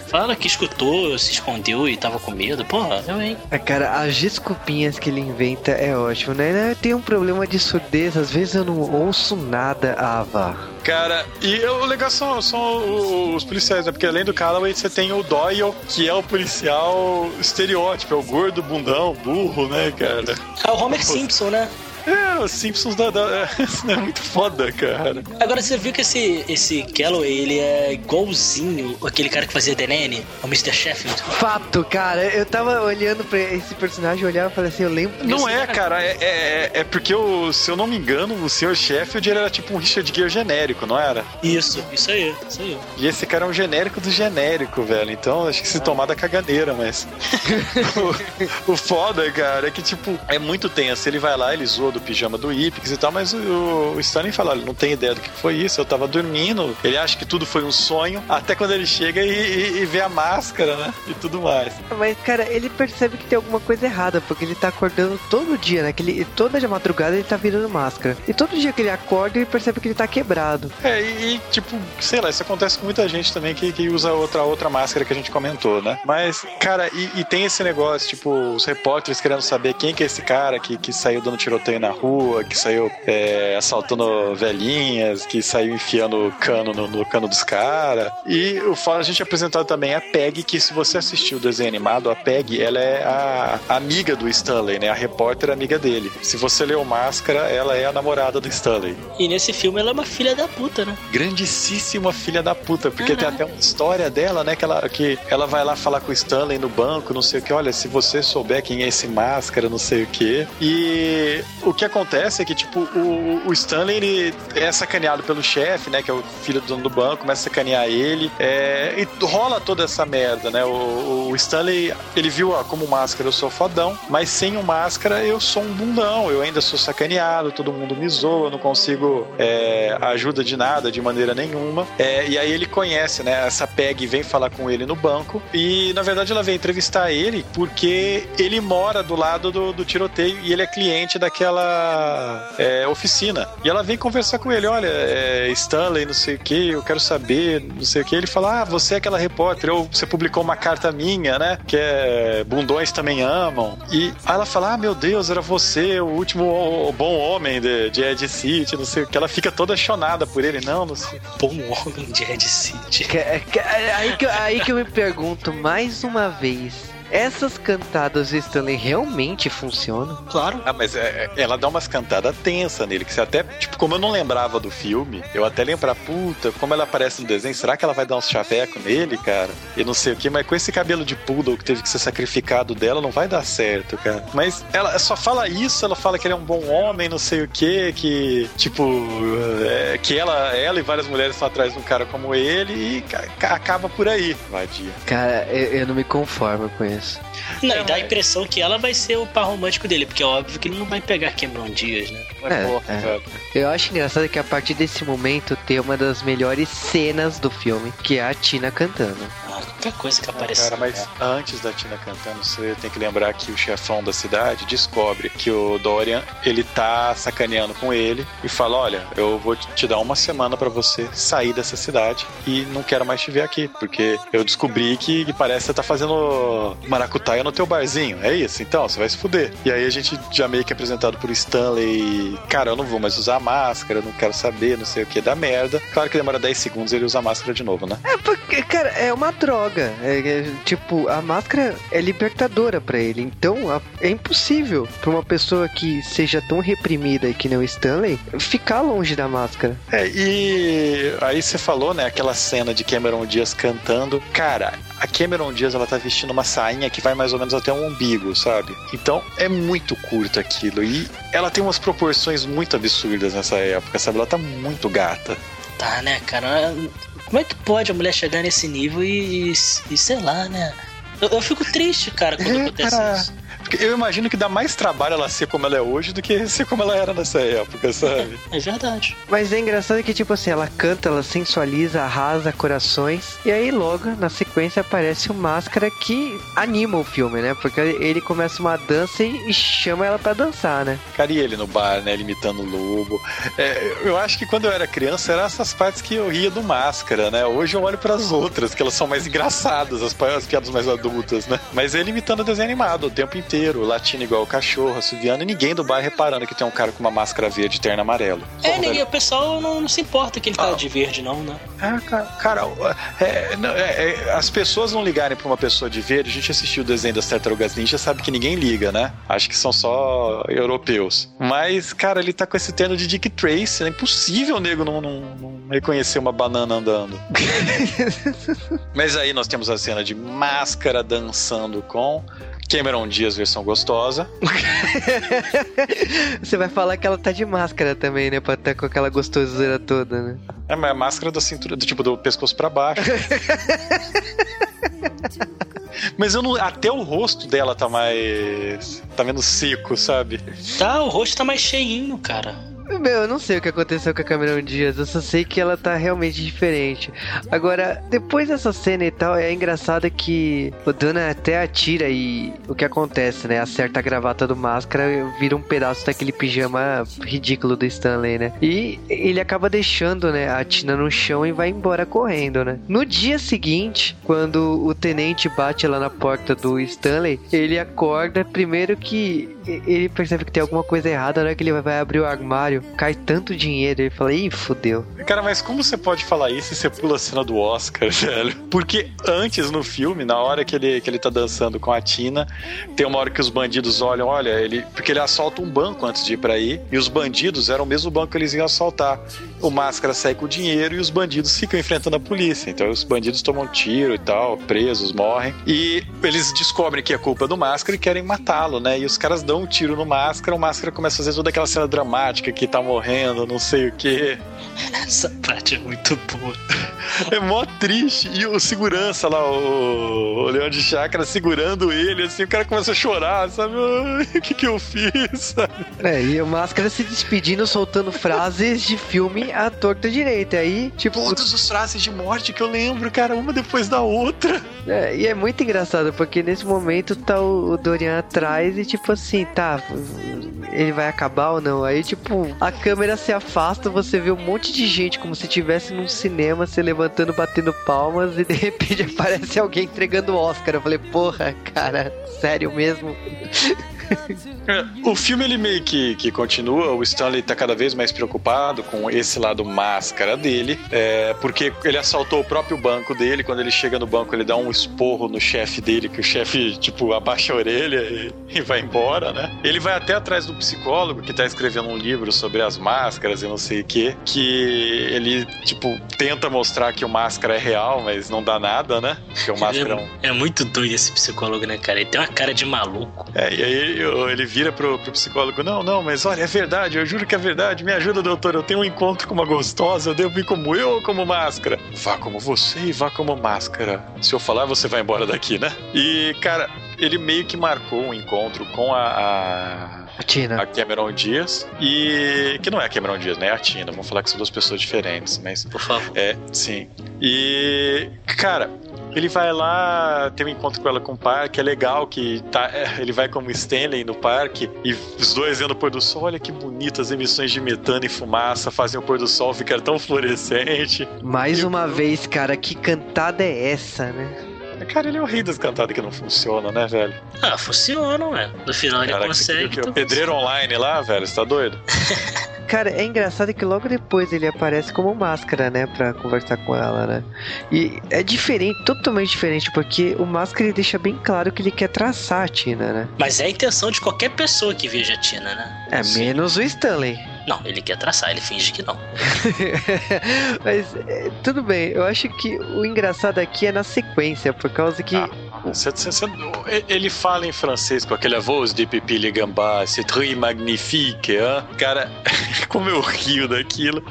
Fala que escutou, se escondeu e tava com medo. Porra, eu, hein? Ah, Cara, as desculpinhas que ele inventa é ótimo, né? Eu tenho um problema de surdez, às vezes eu não ouço nada, vá. Cara, e o legal são, são os policiais, né? Porque além do Calloway, você tem o Doyle, que é o policial estereótipo, é o gordo, bundão, burro, né, cara? Ah, o Homer Simpson, né? É, os Simpsons da, da- é muito foda, cara. Agora você viu que esse, esse Calloway, ele é igualzinho aquele cara que fazia The Nanny, o Mr. Sheffield. Fato, cara, eu tava olhando pra esse personagem, eu olhava e falei assim, eu lembro Não é, cara, é, é, é porque, o, se eu não me engano, o Sr. Sheffield ele era tipo um Richard Gere genérico, não era? Isso, isso aí, isso aí. E esse cara é um genérico do genérico, velho. Então acho que se tomar da caganeira, mas. o, o foda, cara, é que, tipo, é muito tenso. Ele vai lá, ele zoa do pijama do Ipix e tal, mas o, o Stanley fala, olha, não tem ideia do que foi isso, eu tava dormindo, ele acha que tudo foi um sonho, até quando ele chega e, e, e vê a máscara, né? E tudo mais. Mas, cara, ele percebe que tem alguma coisa errada, porque ele tá acordando todo dia, né? Que ele, toda madrugada ele tá virando máscara. E todo dia que ele acorda, ele percebe que ele tá quebrado. É, e, e, tipo, sei lá, isso acontece com muita gente também que, que usa outra, outra máscara que a gente comentou, né? Mas, cara, e, e tem esse negócio, tipo, os repórteres querendo saber quem que é esse cara que, que saiu dando tiroteio na rua, que saiu é, assaltando velhinhas, que saiu enfiando cano no, no cano dos caras. E o a gente apresentado também a Peg, que se você assistiu o desenho animado, a Peg, ela é a, amiga do Stanley, né? A repórter amiga dele. Se você leu Máscara, ela é a namorada do Stanley. E nesse filme ela é uma filha da puta, né? Grandíssima filha da puta, porque uhum. tem até uma história dela, né? Que ela, que ela vai lá falar com o Stanley no banco, não sei o que. Olha, se você souber quem é esse Máscara, não sei o que. E o que acontece é que, tipo, o, o Stanley, ele é sacaneado pelo chefe, né? Que é o filho do dono do banco, começa a sacanear ele. É, e rola toda essa merda, né? O, o Stanley, ele viu, ó, como Máscara eu sou fodão, mas sem o Máscara eu sou um bundão, eu ainda sou sacaneado, todo mundo me zoa, eu não consigo é, ajuda de nada, de maneira nenhuma. É, e aí ele conhece, né? Essa Peg vem falar com ele no banco e, na verdade, ela vem entrevistar ele porque ele mora do lado do, do tiroteio e ele é cliente daquela é, oficina. E ela vem conversar com ele: olha, é, Stanley, não sei o que, eu quero saber, não sei o que. Ele fala: ah, você é aquela repórter, ou você publicou uma carta minha, né? Que é Bundões também amam. E aí ela fala: ah, meu Deus, era você, o último bom homem de, de Ed City, não sei o que. Ela fica toda chonada por ele, não, não sei. Bom homem de Ed City. Aí que, aí que eu me pergunto mais uma vez essas cantadas Stanley realmente funcionam? Claro. Ah, mas é, é, ela dá umas cantadas tensa nele, que você até, tipo, como eu não lembrava do filme, eu até lembrar, puta, como ela aparece no desenho, será que ela vai dar uns chaveco nele, cara? E não sei o que, mas com esse cabelo de poodle que teve que ser sacrificado dela, não vai dar certo, cara. Mas ela só fala isso, ela fala que ele é um bom homem, não sei o que, que, tipo, é, que ela, ela e várias mulheres estão atrás de um cara como ele e acaba por aí, vadia. Cara, eu, eu não me conformo com isso. Não, e dá a impressão que ela vai ser o par romântico dele, porque é óbvio que ele não vai pegar Cameron Dias, né? É, é. Eu acho engraçado que a partir desse momento tem uma das melhores cenas do filme, que é a Tina cantando. Ah, qualquer coisa que aparece. Cara, mas antes da Tina cantando, você tem que lembrar que o chefão da cidade descobre que o Dorian, ele tá sacaneando com ele e fala: Olha, eu vou te dar uma semana para você sair dessa cidade e não quero mais te ver aqui, porque eu descobri que, que parece que você tá fazendo maracutaia no teu barzinho. É isso, então, você vai se fuder. E aí a gente já meio que é apresentado por Stanley. Cara, eu não vou mais usar máscara, não quero saber, não sei o que, dá merda. Claro que demora 10 segundos ele usa a máscara de novo, né? É, porque, cara, é uma droga. É, é, tipo, a máscara é libertadora para ele. Então, a, é impossível pra uma pessoa que seja tão reprimida que nem o Stanley ficar longe da máscara. É, e aí você falou, né, aquela cena de Cameron Diaz cantando. Cara, a Cameron Diaz ela tá vestindo uma sainha que vai mais ou menos até o umbigo, sabe? Então é muito curto aquilo. E ela tem umas proporções muito absurdas nessa época, sabe? Ela tá muito gata. Tá, né, cara? Como é que pode a mulher chegar nesse nível e, e sei lá, né? Eu, eu fico triste, cara, quando é, acontece cara, isso. Eu imagino que dá mais trabalho ela ser como ela é hoje do que ser como ela era nessa época, sabe? É, é verdade. Mas é engraçado que, tipo assim, ela canta, ela sensualiza, arrasa corações. E aí, logo, na sequência, aparece o Máscara que anima o filme, né? Porque ele começa uma dança e, chama ela para dançar, né? Cara, e ele no bar, né? Ele imitando o lobo. É, eu acho que quando eu era criança, eram essas partes que eu ria do Máscara, né? Hoje eu olho para as outras, que elas são mais engraçadas, as, as piadas mais adultas, né? Mas ele imitando o desenho animado o tempo inteiro inteiro, latindo igual o cachorro, assoviando, e ninguém do bar reparando que tem um cara com uma máscara verde e terno amarelo. É, ninguém, o pessoal não, não, se importa que ele tá ah. de verde, não, né? Ah, cara, cara é, é, é, as pessoas não ligarem pra uma pessoa de verde, a gente assistiu o desenho das Tartarugas Ninja, sabe que ninguém liga, né? Acho que são só europeus. Mas, cara, ele tá com esse terno de Dick Tracy, é impossível o nego não, não, não reconhecer uma banana andando. Mas aí nós temos a cena de máscara dançando com Cameron Dias, versão gostosa. Você vai falar que ela tá de máscara também, né? Pra estar tá com aquela gostosura toda, né? É, mas é máscara da cintura, do tipo do pescoço para baixo. Mas eu não, até o rosto dela tá mais. tá menos seco, sabe? Tá, o rosto tá mais cheinho, cara. Meu, eu não sei o que aconteceu com a Cameron Diaz, eu só sei que ela tá realmente diferente. Agora, depois dessa cena e tal, é engraçado que o Dana até atira e o que acontece, né? Acerta a gravata do máscara vira um pedaço daquele pijama ridículo do Stanley, né? E ele acaba deixando, né, a Tina no chão e vai embora correndo, né? No dia seguinte, quando o tenente bate lá na porta do Stanley, ele acorda primeiro que ele percebe que tem alguma coisa errada na hora que ele vai abrir o armário cai tanto dinheiro. Ele fala, ih, fodeu. Cara, mas como você pode falar isso e você pula a cena do Oscar, velho? Porque antes no filme, na hora que ele, que ele tá dançando com a Tina, tem uma hora que os bandidos olham, olha, ele. Porque ele assalta um banco antes de ir pra aí, e os bandidos eram o mesmo banco que eles iam assaltar. O máscara sai com o dinheiro e os bandidos ficam enfrentando a polícia. Então os bandidos tomam tiro e tal, presos, morrem. E eles descobrem que é culpa do máscara e querem matá-lo, né? E os caras dão um tiro no máscara, o máscara começa a fazer toda aquela cena dramática que tá morrendo, não sei o que. Essa parte é muito boa. É mó triste. E o segurança lá, o, o Leão de Chácara, segurando ele, assim, o cara começa a chorar, sabe? O que que eu fiz? É, e o Máscara se despedindo, soltando frases de filme à torta direita. Aí, tipo. Todas as frases de morte que eu lembro, cara, uma depois da outra. É, e é muito engraçado, porque nesse momento tá o, o Dorian atrás e, tipo assim, tá. Ele vai acabar ou não? Aí, tipo, a câmera se afasta, você vê um monte de gente como se estivesse num cinema se levantando, batendo palmas e de repente aparece alguém entregando o Oscar. Eu falei, porra, cara, sério mesmo? O filme ele meio que, que continua, o Stanley tá cada vez mais preocupado com esse lado máscara dele, é, porque ele assaltou o próprio banco dele, quando ele chega no banco ele dá um esporro no chefe dele, que o chefe, tipo, abaixa a orelha e, e, vai embora, né? Ele vai até atrás do psicólogo que tá escrevendo um livro sobre as máscaras e não sei o que, que ele, tipo, tenta mostrar que o máscara é real, mas não dá nada, né? Porque o máscara é, um... é muito doido esse psicólogo, né, cara? Ele tem uma cara de maluco. É, e aí ele vira pro, pro psicólogo: Não, não, mas olha, é verdade, eu juro que é verdade. Me ajuda, doutor. Eu tenho um encontro com uma gostosa. Eu devo ir como eu ou como máscara? Vá como você e vá como máscara. Se eu falar, você vai embora daqui, né? E, cara, ele meio que marcou um encontro com a, a... A Tina. A Cameron Diaz. E. Que não é a Cameron Diaz, né? É a Tina. Vamos falar que são duas pessoas diferentes, mas. Por favor. É, sim. E. Cara, ele vai lá, tem um encontro com ela com o parque, é legal que tá, é, ele vai como Stanley no parque e os dois vendo o pôr do sol. Olha que bonito, as emissões de metano e fumaça fazem o pôr do sol ficar tão fluorescente. Mais uma vez, cara, que cantada é essa, né? Cara, ele é o rei das cantadas que não funcionam, né, velho? Ah, funcionam, ué. No final ele consegue. Que, que, o pedreiro online lá, velho, você tá doido? Cara, é engraçado que logo depois ele aparece como máscara, né? Pra conversar com ela, né? E é diferente, totalmente diferente, porque o máscara ele deixa bem claro que ele quer traçar a Tina, né? Mas é a intenção de qualquer pessoa que veja a Tina, né? É, Sim. menos o Stanley. Não, ele quer traçar, ele finge que não. Mas é, tudo bem, eu acho que o engraçado aqui é na sequência, por causa que. Ah, cê, cê, cê, ele fala em francês com aquela voz de Pipi Le Gambá, c'est très magnifique, hein? Cara, como eu rio daquilo.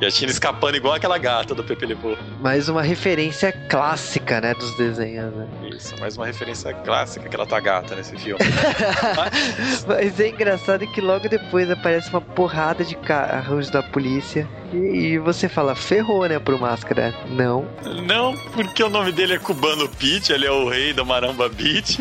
E a Tina escapando igual aquela gata do Pepe Le Pew. Mais uma referência clássica, né, dos desenhos, né? Isso, mais uma referência clássica que ela tá gata nesse filme. Mas é engraçado que logo depois aparece uma porrada de carros da polícia e, você fala, ferrou, né, pro Máscara. Não. Não, porque o nome dele é Cubano Pete, ele é o rei da Maramba Beat.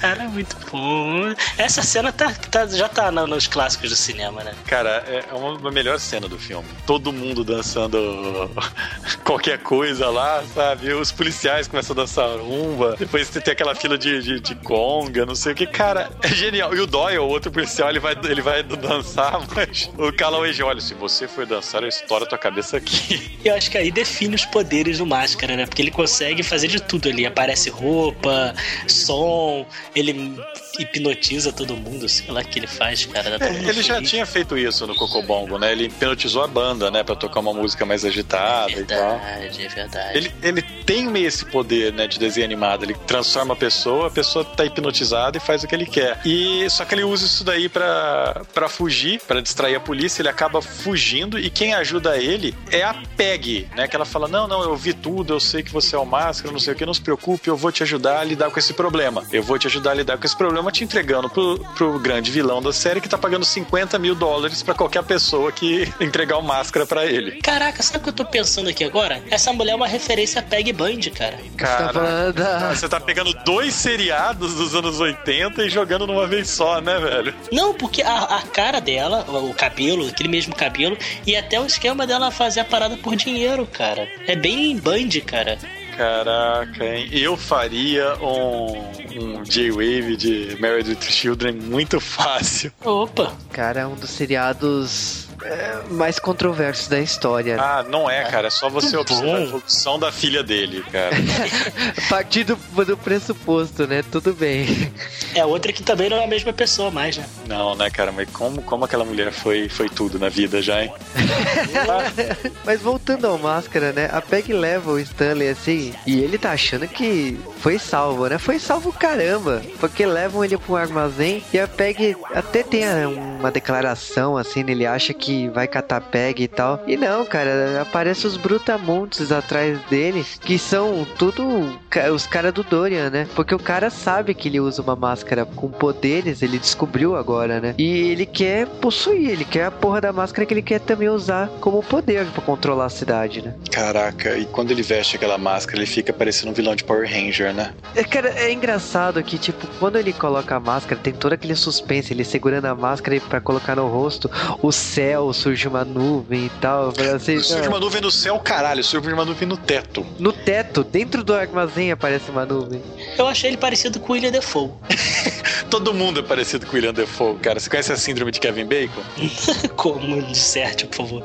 Cara, muito bom. Essa cena tá, tá, já tá nos clássicos do cinema, né? Cara, é uma melhor cena do filme. Todo mundo dançando qualquer coisa lá, sabe? Os policiais começam a dançar rumba. Depois tem aquela fila de, de, de conga, não sei o que. Cara, é genial. E o Doyle, o outro policial, ele vai, ele vai dançar, mas o Calloway olha, se você for dançar, eu estouro a tua cabeça aqui. Eu acho que aí define os poderes do Máscara, né? Porque ele consegue fazer de tudo ali. Aparece roupa, som, ele hipnotiza todo mundo, sei lá o que ele faz, cara. É, ele já tinha feito isso no Cocobongo, né? Ele hipnotizou a banda, né? Pra tocar uma música mais agitada é e tal. verdade, é verdade. Ele, ele tem meio esse poder, né, de desenho animado. Ele transforma a pessoa, a pessoa tá hipnotizada e faz o que ele quer. E só que ele usa isso daí pra, pra fugir, pra distrair a polícia. Ele acaba fugindo e quem ajuda ele é a Peg, né? Que ela fala: Não, não, eu vi tudo, eu sei que você é o máscara, não sei o que, não se preocupe, eu vou te ajudar a lidar com esse problema. Eu vou te ajudar a lidar com esse problema te entregando pro, pro grande vilão da série que tá pagando 50 mil dólares pra qualquer pessoa que entregar o máscara pra ele. Caraca, sabe o que eu tô pensando aqui agora? Essa mulher é uma referência a Peg Band, cara. Cara, tá da- você tá pegando dois seriados dos anos 80 e jogando numa vez só, né, velho? Não, porque a, a cara dela, o o cabelo, aquele mesmo cabelo, e até o esquema dela fazer a parada por dinheiro, cara. É bem Band, cara. Caraca, hein? Eu faria um, um J-Wave de Married with Children muito fácil. Opa! Cara, é um dos seriados é, mais controversos da história. Ah, não é, cara. É só você observar bom. a evolução da filha dele, cara. A partir do, do pressuposto, né? Tudo bem. É outra que também não é a mesma pessoa mais, né? Não, né, cara? Mas como, como aquela mulher foi, foi tudo na vida já, hein? Mas voltando ao máscara, né? A Peg leva o Stanley assim, e ele tá achando que foi salvo, né? Foi salvo caramba, porque levam ele pra um armazém e a Peg até tem uma declaração assim, ele acha que vai catar Peg e tal. E não, cara, aparece os brutamontes atrás dele, que são tudo os caras do Dorian, né? Porque o cara sabe que ele usa uma máscara com poderes, ele descobriu agora, né? E ele quer possuir, ele quer a porra da máscara que ele quer também usar como poder pra controlar a cidade, né? Caraca, e quando ele veste aquela máscara, ele fica parecendo um vilão de Power Ranger, né? É, cara, é engraçado que, tipo, quando ele coloca a máscara, tem todo aquele suspense, ele segurando a máscara e pra colocar no rosto, o céu surge uma nuvem e tal. Assim, Surge uma nuvem no céu, caralho, surge uma nuvem no teto. no teto, dentro do armazém aparece uma nuvem. Eu achei ele parecido com o William Defoe. Todo mundo é parecido com o William Defoe, cara. Você conhece a síndrome de Kevin Bacon? Como disserte, por favor.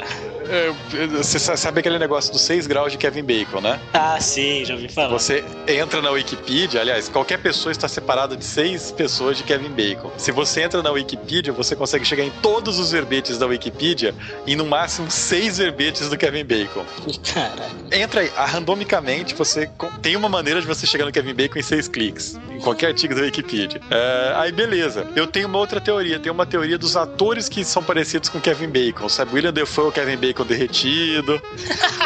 É, você sa- sabe aquele negócio dos 6 graus de Kevin Bacon, né? Ah, sim, já ouvi falar. Você entra na Wikipedia, aliás, qualquer pessoa está separada de seis pessoas de Kevin Bacon. Se você entra na Wikipedia, você consegue chegar em todos os verbetes da Wikipedia e no máximo seis verbetes do Kevin Bacon. Caraca. Entra aí, randomicamente, você tem uma maneira de você chegar no Kevin Bacon em seis cliques. Qualquer artigo da Wikipedia. É, aí, beleza. Eu tenho uma outra teoria. Tem uma teoria dos atores que são parecidos com Kevin Bacon. Sabe, William Defoe Kevin Bacon derretido.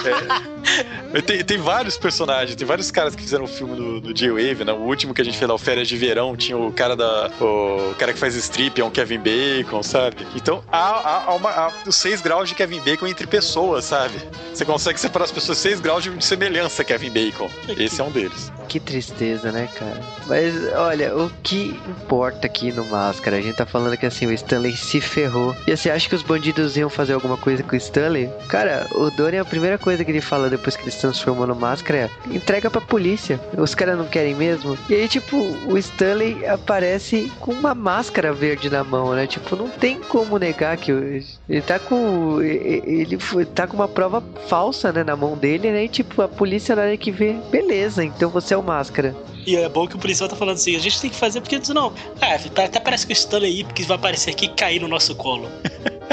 É, tem, tem vários personagens, tem vários caras que fizeram o filme do, do J-Wave, né? O último que a gente fez lá, o Férias de Verão, tinha o cara da. O cara que faz strip, é um Kevin Bacon, sabe? Então há, há- há uma- há os seis graus de Kevin Bacon entre pessoas, sabe? Você consegue separar as pessoas seis graus de semelhança Kevin Bacon. Esse é um deles. Que tristeza, né, cara? Mas olha, o que importa aqui no Máscara? A gente tá falando que assim, o Stanley se ferrou. E você acha que os bandidos iam fazer alguma coisa com o Stanley? Cara, o Dorian, a primeira coisa que ele fala depois que ele se transformou no Máscara é: entrega pra polícia. Os caras não querem mesmo? E aí, tipo, o Stanley aparece com uma máscara verde na mão, né? Tipo, não tem como negar que o- ele tá com. Ele tá com uma prova falsa, né, na mão dele, né? E tipo, a polícia na hora que vê, beleza, então você é o Máscara. E é bom que o policial tá falando assim, a gente tem que fazer porque diz, não, ah, tá- até parece que o Stanley aí, porque vai aparecer aqui e cair no nosso colo.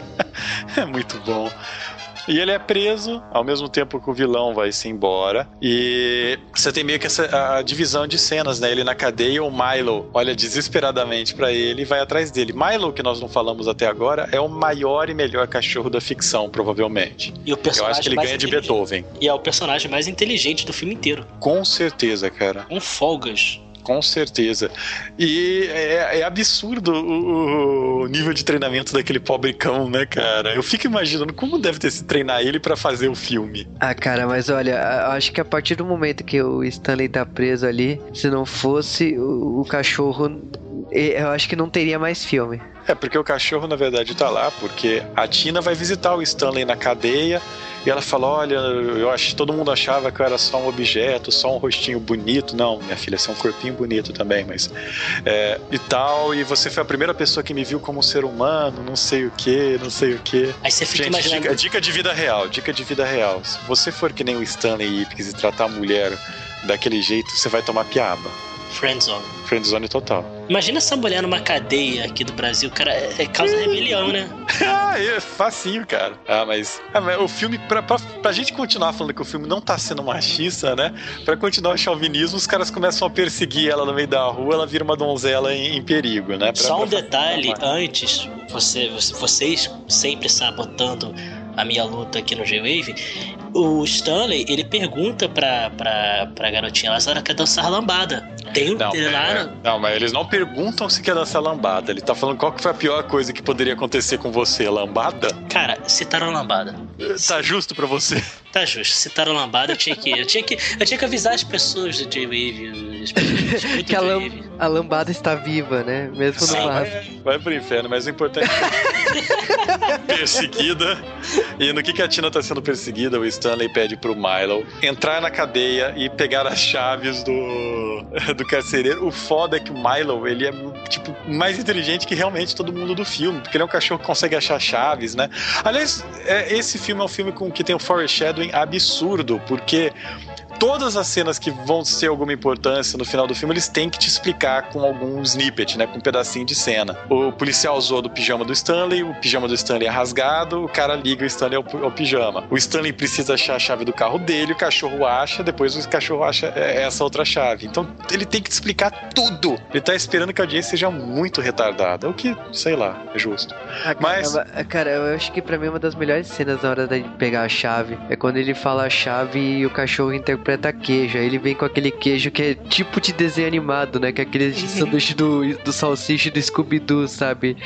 É muito bom. E ele é preso, ao mesmo tempo que o vilão vai se embora. E você tem meio que essa a divisão de cenas, né? Ele na cadeia, o Milo olha desesperadamente pra ele e vai atrás dele. Milo, que nós não falamos até agora, é o maior e melhor cachorro da ficção, provavelmente. E o Eu personagem acho que ele ganha de Beethoven. E é o personagem mais inteligente do filme inteiro. Com certeza, cara. Um folgas. Com certeza. E é, é absurdo o, o nível de treinamento daquele pobre cão, né, cara? Eu fico imaginando como deve ter se treinar ele pra fazer o filme. Ah, cara, mas olha, eu acho que a partir do momento que o Stanley tá preso ali, se não fosse o, o cachorro, eu acho que não teria mais filme. É, porque o cachorro, na verdade, tá lá, porque a Tina vai visitar o Stanley na cadeia e ela fala: Olha, eu acho todo mundo achava que eu era só um objeto, só um rostinho bonito. Não, minha filha, você é um corpinho bonito também, mas. é, e tal, e você foi a primeira pessoa que me viu como um ser humano, não sei o que, não sei o que. Aí você fica Gente, imaginando. dica, dica de vida real, dica de vida real. Se você for que nem o Stanley Ipkiss e tratar a mulher daquele jeito, você vai tomar piaba. Friendzone. Friendzone total. Imagina essa mulher numa cadeia aqui do Brasil, cara, é, é causa rebelião, né? ah, é facinho, cara. Ah, mas, ah, o filme, pra, pra, pra gente continuar falando que o filme não tá sendo machista, né? Pra continuar o chauvinismo, os caras começam a perseguir ela no meio da rua, ela vira uma donzela em, em perigo, né? Pra, Só um detalhe antes, você, você- vocês sempre sabotando a minha luta aqui no J-Wave. O Stanley, ele pergunta pra, pra, pra garotinha lá se ela quer dançar lambada. Tem um Não, tem lá é, no- não, mas eles não perguntam se quer dançar lambada. Ele tá falando qual que foi a pior coisa que poderia acontecer com você, lambada? Cara, citaram lambada. Tá justo pra você? Tá justo, citaram lambada, eu tinha que. Eu tinha que, eu tinha que avisar as pessoas do J-Wave. que a, lam- a lambada está viva, né? Mesmo Sim. no mar. Vai, vai pro inferno, mas o importante é perseguida. E no que, que a Tina tá sendo perseguida, o Stanley pede pro Milo entrar na cadeia e pegar as chaves do, do carcereiro. O foda é que o Milo, ele é, tipo, mais inteligente que realmente todo mundo do filme, porque ele é um cachorro que consegue achar chaves, né? Aliás, é, esse filme é um filme com que tem um foreshadowing absurdo, porque todas as cenas que vão ter alguma importância no final do filme, eles têm que te explicar com algum snippet, né? Com um pedacinho de cena. O policial usou do pijama do Stanley, o pijama do Stanley é rasgado, o cara liga o Stanley ao, ao pijama. O Stanley precisa achar a chave do carro dele, o cachorro acha, depois o cachorro acha é, essa outra chave. Então ele tem que te explicar tudo. Ele tá esperando que a audiência seja muito retardada. O que, sei lá, é justo. Ah, Mas- caramba, Cara, eu acho que pra mim uma das melhores cenas na hora de pegar a chave é quando ele fala a chave e o cachorro interpreta queijo. Aí ele vem com aquele queijo que é tipo de desenho animado, né? Que é aquele sanduíche do, do salsicha e do Scooby-Doo, sabe?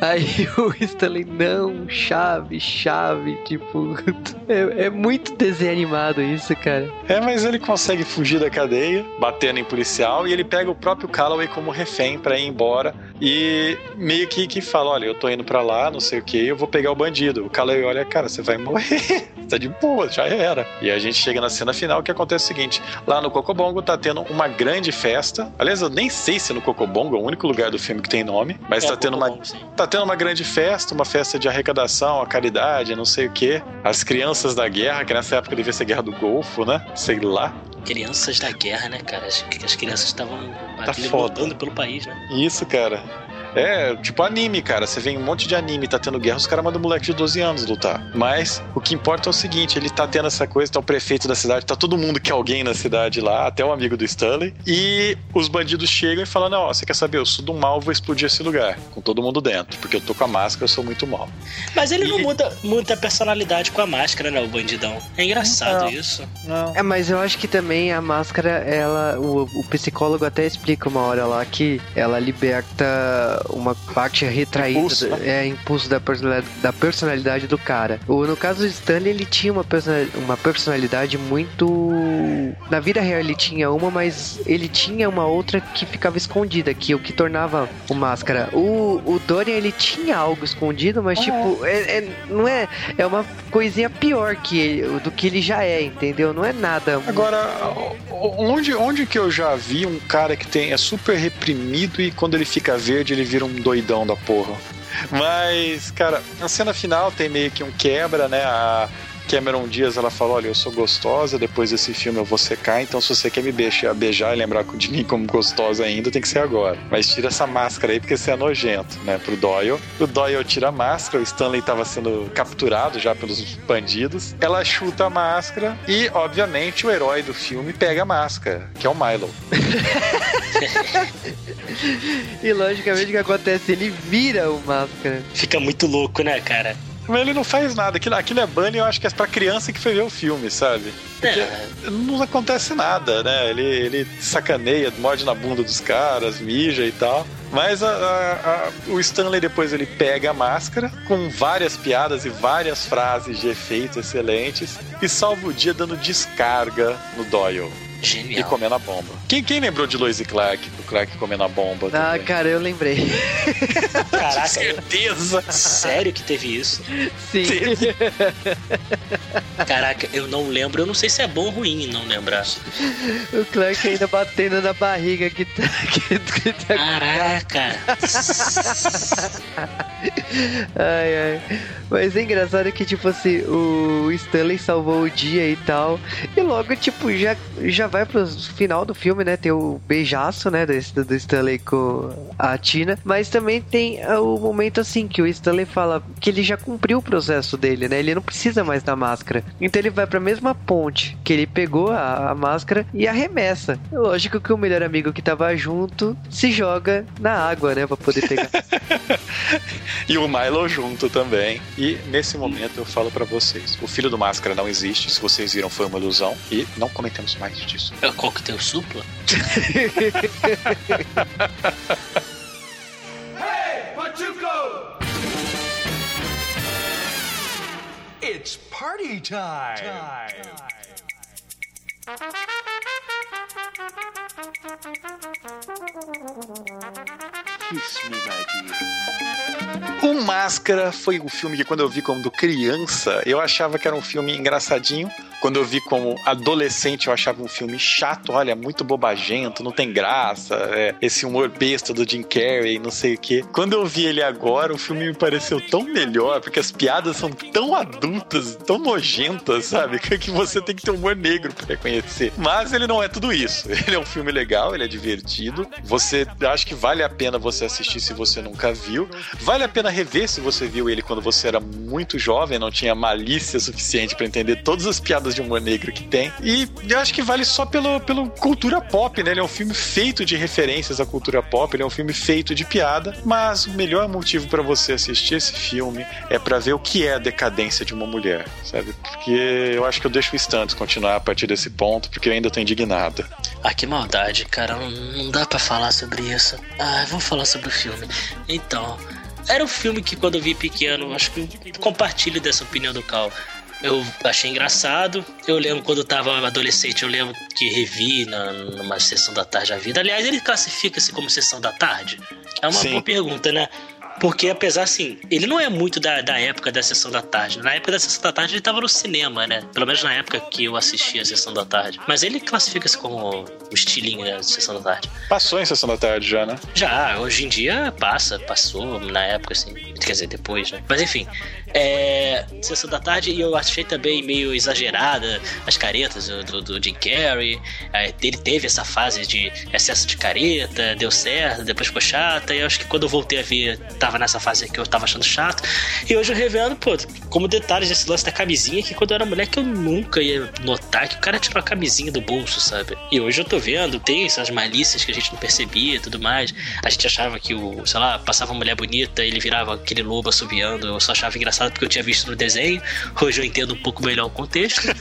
Aí o Stanley, não, chave, chave. Tipo, é, é muito desenho animado isso, cara. É, mas ele consegue fugir da cadeia, batendo em policial, e ele pega o próprio Calloway como refém pra ir embora. E meio que, que fala: Olha, eu tô indo pra lá, não sei o que, eu vou pegar o bandido. O Calloway olha, cara, você vai morrer. tá de boa, já era. E a gente chega na cena final que acontece o seguinte: lá no Cocobongo tá tendo uma grande festa. Aliás, eu nem sei se no Cocobongo é o único lugar do filme que tem nome, mas É, tá tendo uma, sim. Tá tendo uma grande festa, uma festa de arrecadação, a caridade, não sei o quê. As crianças da guerra, que nessa época devia ser guerra do Golfo, né? Sei lá. Crianças da guerra, né, cara? As, as crianças estavam Tá foda. pelo país, né? Isso, cara. É, tipo anime, cara. Você vê um monte de anime, tá tendo guerra, os caras mandam moleque de 12 anos lutar. Mas o que importa é o seguinte: ele tá tendo essa coisa, tá o prefeito da cidade, tá todo mundo que é alguém na cidade lá, até o amigo do Stanley. E os bandidos chegam e falam: Não, ó, você quer saber? Eu sou do mal, vou explodir esse lugar. Com todo mundo dentro. Porque eu tô com a máscara, eu sou muito mal. Mas ele não E- muda muita personalidade com a máscara, né, o bandidão. É engraçado Não. isso. Não. É, mas eu acho que também a máscara, ela. O, o psicólogo até explica uma hora lá que ela liberta uma parte retraída. Impulso, do- É, impulso da personalidade, da personalidade do cara. O, no caso do Stanley, ele tinha uma, persona- uma personalidade muito. Na vida real ele tinha uma, mas ele tinha uma outra que ficava escondida, que o que tornava o máscara. O, o Dorian, ele tinha algo escondido, mas tipo, é, é- não é. É uma coisinha pior que ele- do que ele já é, entendeu? Não é nada. Agora, onde, onde que eu já vi um cara que tem, é super reprimido e quando ele fica verde ele vira um doidão da porra? Mas, cara, na cena final tem meio que um quebra, né? A Cameron Diaz ela fala: Olha, eu sou gostosa, depois desse filme eu vou secar, então se você quer me beijar, beijar e lembrar de mim como gostosa ainda, tem que ser agora. Mas tira essa máscara aí porque você é nojento, né? Pro Doyle. O Doyle tira a máscara, o Stanley estava sendo capturado já pelos bandidos. Ela chuta a máscara e, obviamente, o herói do filme pega a máscara, que é o Milo. E logicamente o que acontece? Ele vira o máscara. Fica muito louco, né, cara? Mas ele não faz nada. Aquilo, aquilo é bunny, eu acho que é pra criança que foi ver o filme, sabe? É, Não acontece nada, né? Ele, ele sacaneia, morde na bunda dos caras, mija e tal. Mas a- a- a- o Stanley depois ele pega a máscara com várias piadas e várias frases de efeito excelentes e salva o dia dando descarga no Doyle e genial. comendo a bomba. Quem, quem lembrou de Lois e Clark? O Clark comendo a bomba Ah, também? cara, eu lembrei. Caraca, eu- Certeza! sério que teve isso? Sim. Caraca, eu não lembro. Eu não sei se é bom ou ruim não lembrar. o Clark ainda batendo na barriga que tá. Que, que tá Caraca! ai, ai. Mas é engraçado que, tipo assim, o Stanley salvou o dia e tal. E logo, tipo, já, já vai pro final do filme, né? Tem o beijaço, né? Do, do Stanley com a Tina. Mas também tem é, o momento, assim, que o Stanley fala que ele já cumpriu o processo dele, né? Ele não precisa mais da máscara. Então ele vai pra mesma ponte que ele pegou a, a máscara e arremessa. Lógico que o melhor amigo que tava junto se joga na água, né? Pra poder pegar. e o Milo junto também. E nesse momento eu falo para vocês: o filho do Máscara não existe. Se vocês viram, foi uma ilusão. E não comentemos mais disso. É o coquetel supla? hey, Pachuco! It's party time! time. Kiss me, my dear. O Máscara foi um filme que quando eu vi quando criança, eu achava que era um filme engraçadinho. Quando eu vi como adolescente, eu achava um filme chato, olha, muito bobagento, não tem graça, é, esse humor besta do Jim Carrey, não sei o quê. Quando eu vi ele agora, o filme me pareceu tão melhor, porque as piadas são tão adultas, tão nojentas, sabe? Que você tem que ter humor negro para reconhecer. Mas ele não é tudo isso. Ele é um filme legal, ele é divertido. Você acho que vale a pena você assistir se você nunca viu. Vale a pena rever se você viu ele quando você era muito jovem, não tinha malícia suficiente para entender todas as piadas de humor negro que tem. E eu acho que vale só pelo, pelo cultura pop, né? Ele é um filme feito de referências à cultura pop, ele é um filme feito de piada, mas o melhor motivo para você assistir esse filme é para ver o que é a decadência de uma mulher, sabe? Porque eu acho que eu deixo o Stantos continuar a partir desse ponto, porque eu ainda tô indignado. Ah, que maldade, cara. Não, dá para falar sobre isso. Ah, vamos falar sobre o filme. Então, era um filme que quando eu vi pequeno, acho que compartilho dessa opinião do Cal. Eu achei engraçado. Eu lembro quando eu tava adolescente, eu lembro que revi na, numa sessão da tarde a vida. Aliás, ele classifica-se como sessão da tarde? É uma Sim. boa pergunta, né? Porque apesar assim, ele não é muito da, da época da sessão da tarde. Na época da sessão da tarde ele tava no cinema, né? Pelo menos na época que eu assisti a sessão da tarde. Mas ele classifica-se como o estilinho né, sessão da tarde. Passou em sessão da tarde já, né? Já, hoje em dia passa, passou na época, assim. Quer dizer, depois, né? Mas enfim, é, Sessão da Tarde, e eu achei também meio exagerada as caretas do, do, Jim Carrey. É, ele teve essa fase de excesso de careta, deu certo, depois ficou chata. E eu acho que quando eu voltei a ver, tava nessa fase que eu tava achando chato. E hoje eu revendo, pô, como detalhes desse lance da camisinha, que quando eu era moleque eu nunca ia notar que o cara tirou a camisinha do bolso, sabe? E hoje eu tô vendo, tem essas malícias que a gente não percebia e tudo mais. A gente achava que o, sei lá, passava uma mulher bonita, ele virava aquele lobo assobiando. Eu só achava engraçado porque eu tinha visto no desenho. Hoje eu entendo um pouco melhor o contexto.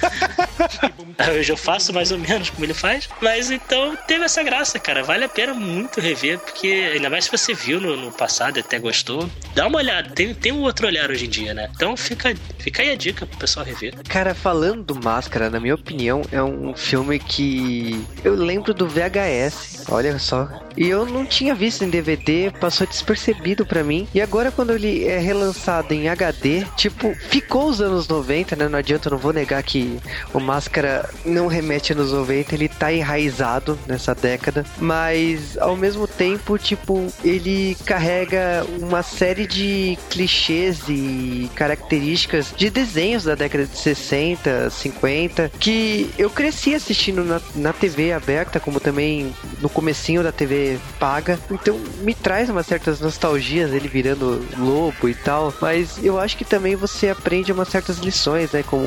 Hoje eu faço mais ou menos como ele faz. Mas então teve essa graça, cara. Vale a pena muito rever, porque ainda mais se você viu no, no passado até gostou. Dá uma olhada, tem, tem um outro olhar hoje em dia, né? Então fica, fica aí a dica pro pessoal rever. Cara, falando do Máscara, na minha opinião, é um filme que eu lembro do VHS. Olha só. E eu não tinha visto em DVD, passou despercebido para mim. E agora, quando ele é relançado em HD, tipo, ficou os anos 90, né? Não adianta, eu não vou negar que o Máscara não remete anos 90, ele tá enraizado nessa década. Mas, ao mesmo tempo, tipo, ele carrega uma série de clichês e características de desenhos da década de 60, 50, que eu cresci assistindo na, na TV aberta, como também no comecinho da TV paga. Então me traz umas certas nostalgias ele virando lobo e tal. Mas eu acho que também você aprende umas certas lições, né? Como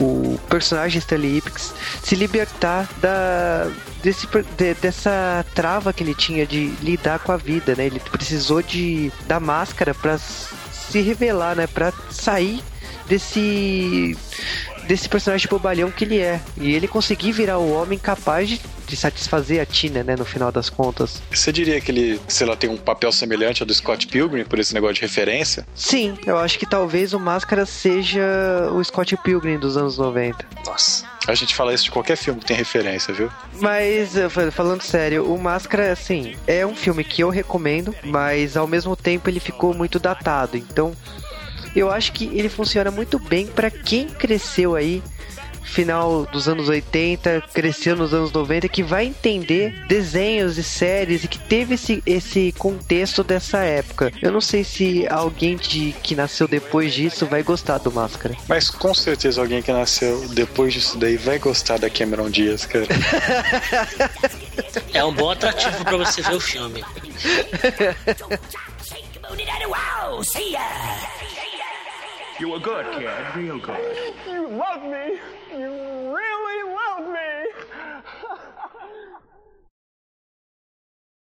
o, personagem Stanley Ipkiss se libertar da desse, de, dessa trava que ele tinha de lidar com a vida, né? Ele precisou de da máscara para se revelar, né? Para sair desse desse personagem bobalhão que ele é. E ele conseguir virar o homem capaz de, de satisfazer a Tina, né, no final das contas. Você diria que ele, sei lá, tem um papel semelhante ao do Scott Pilgrim por esse negócio de referência? Sim, eu acho que talvez o Máscara seja o Scott Pilgrim dos anos 90. Nossa. A gente fala isso de qualquer filme que tem referência, viu? Mas, falando sério, o Máscara, assim, é um filme que eu recomendo, mas ao mesmo tempo ele ficou muito datado. Então, eu acho que ele funciona muito bem para quem cresceu aí final dos anos 80, cresceu nos anos 90, que vai entender desenhos e séries e que teve esse, esse contexto dessa época. Eu não sei se alguém de, que nasceu depois disso vai gostar do Máscara. Mas com certeza alguém que nasceu depois disso daí vai gostar da Cameron Diaz, cara. É um bom atrativo pra você ver o filme. You were good, kid. Real good. You love me. You really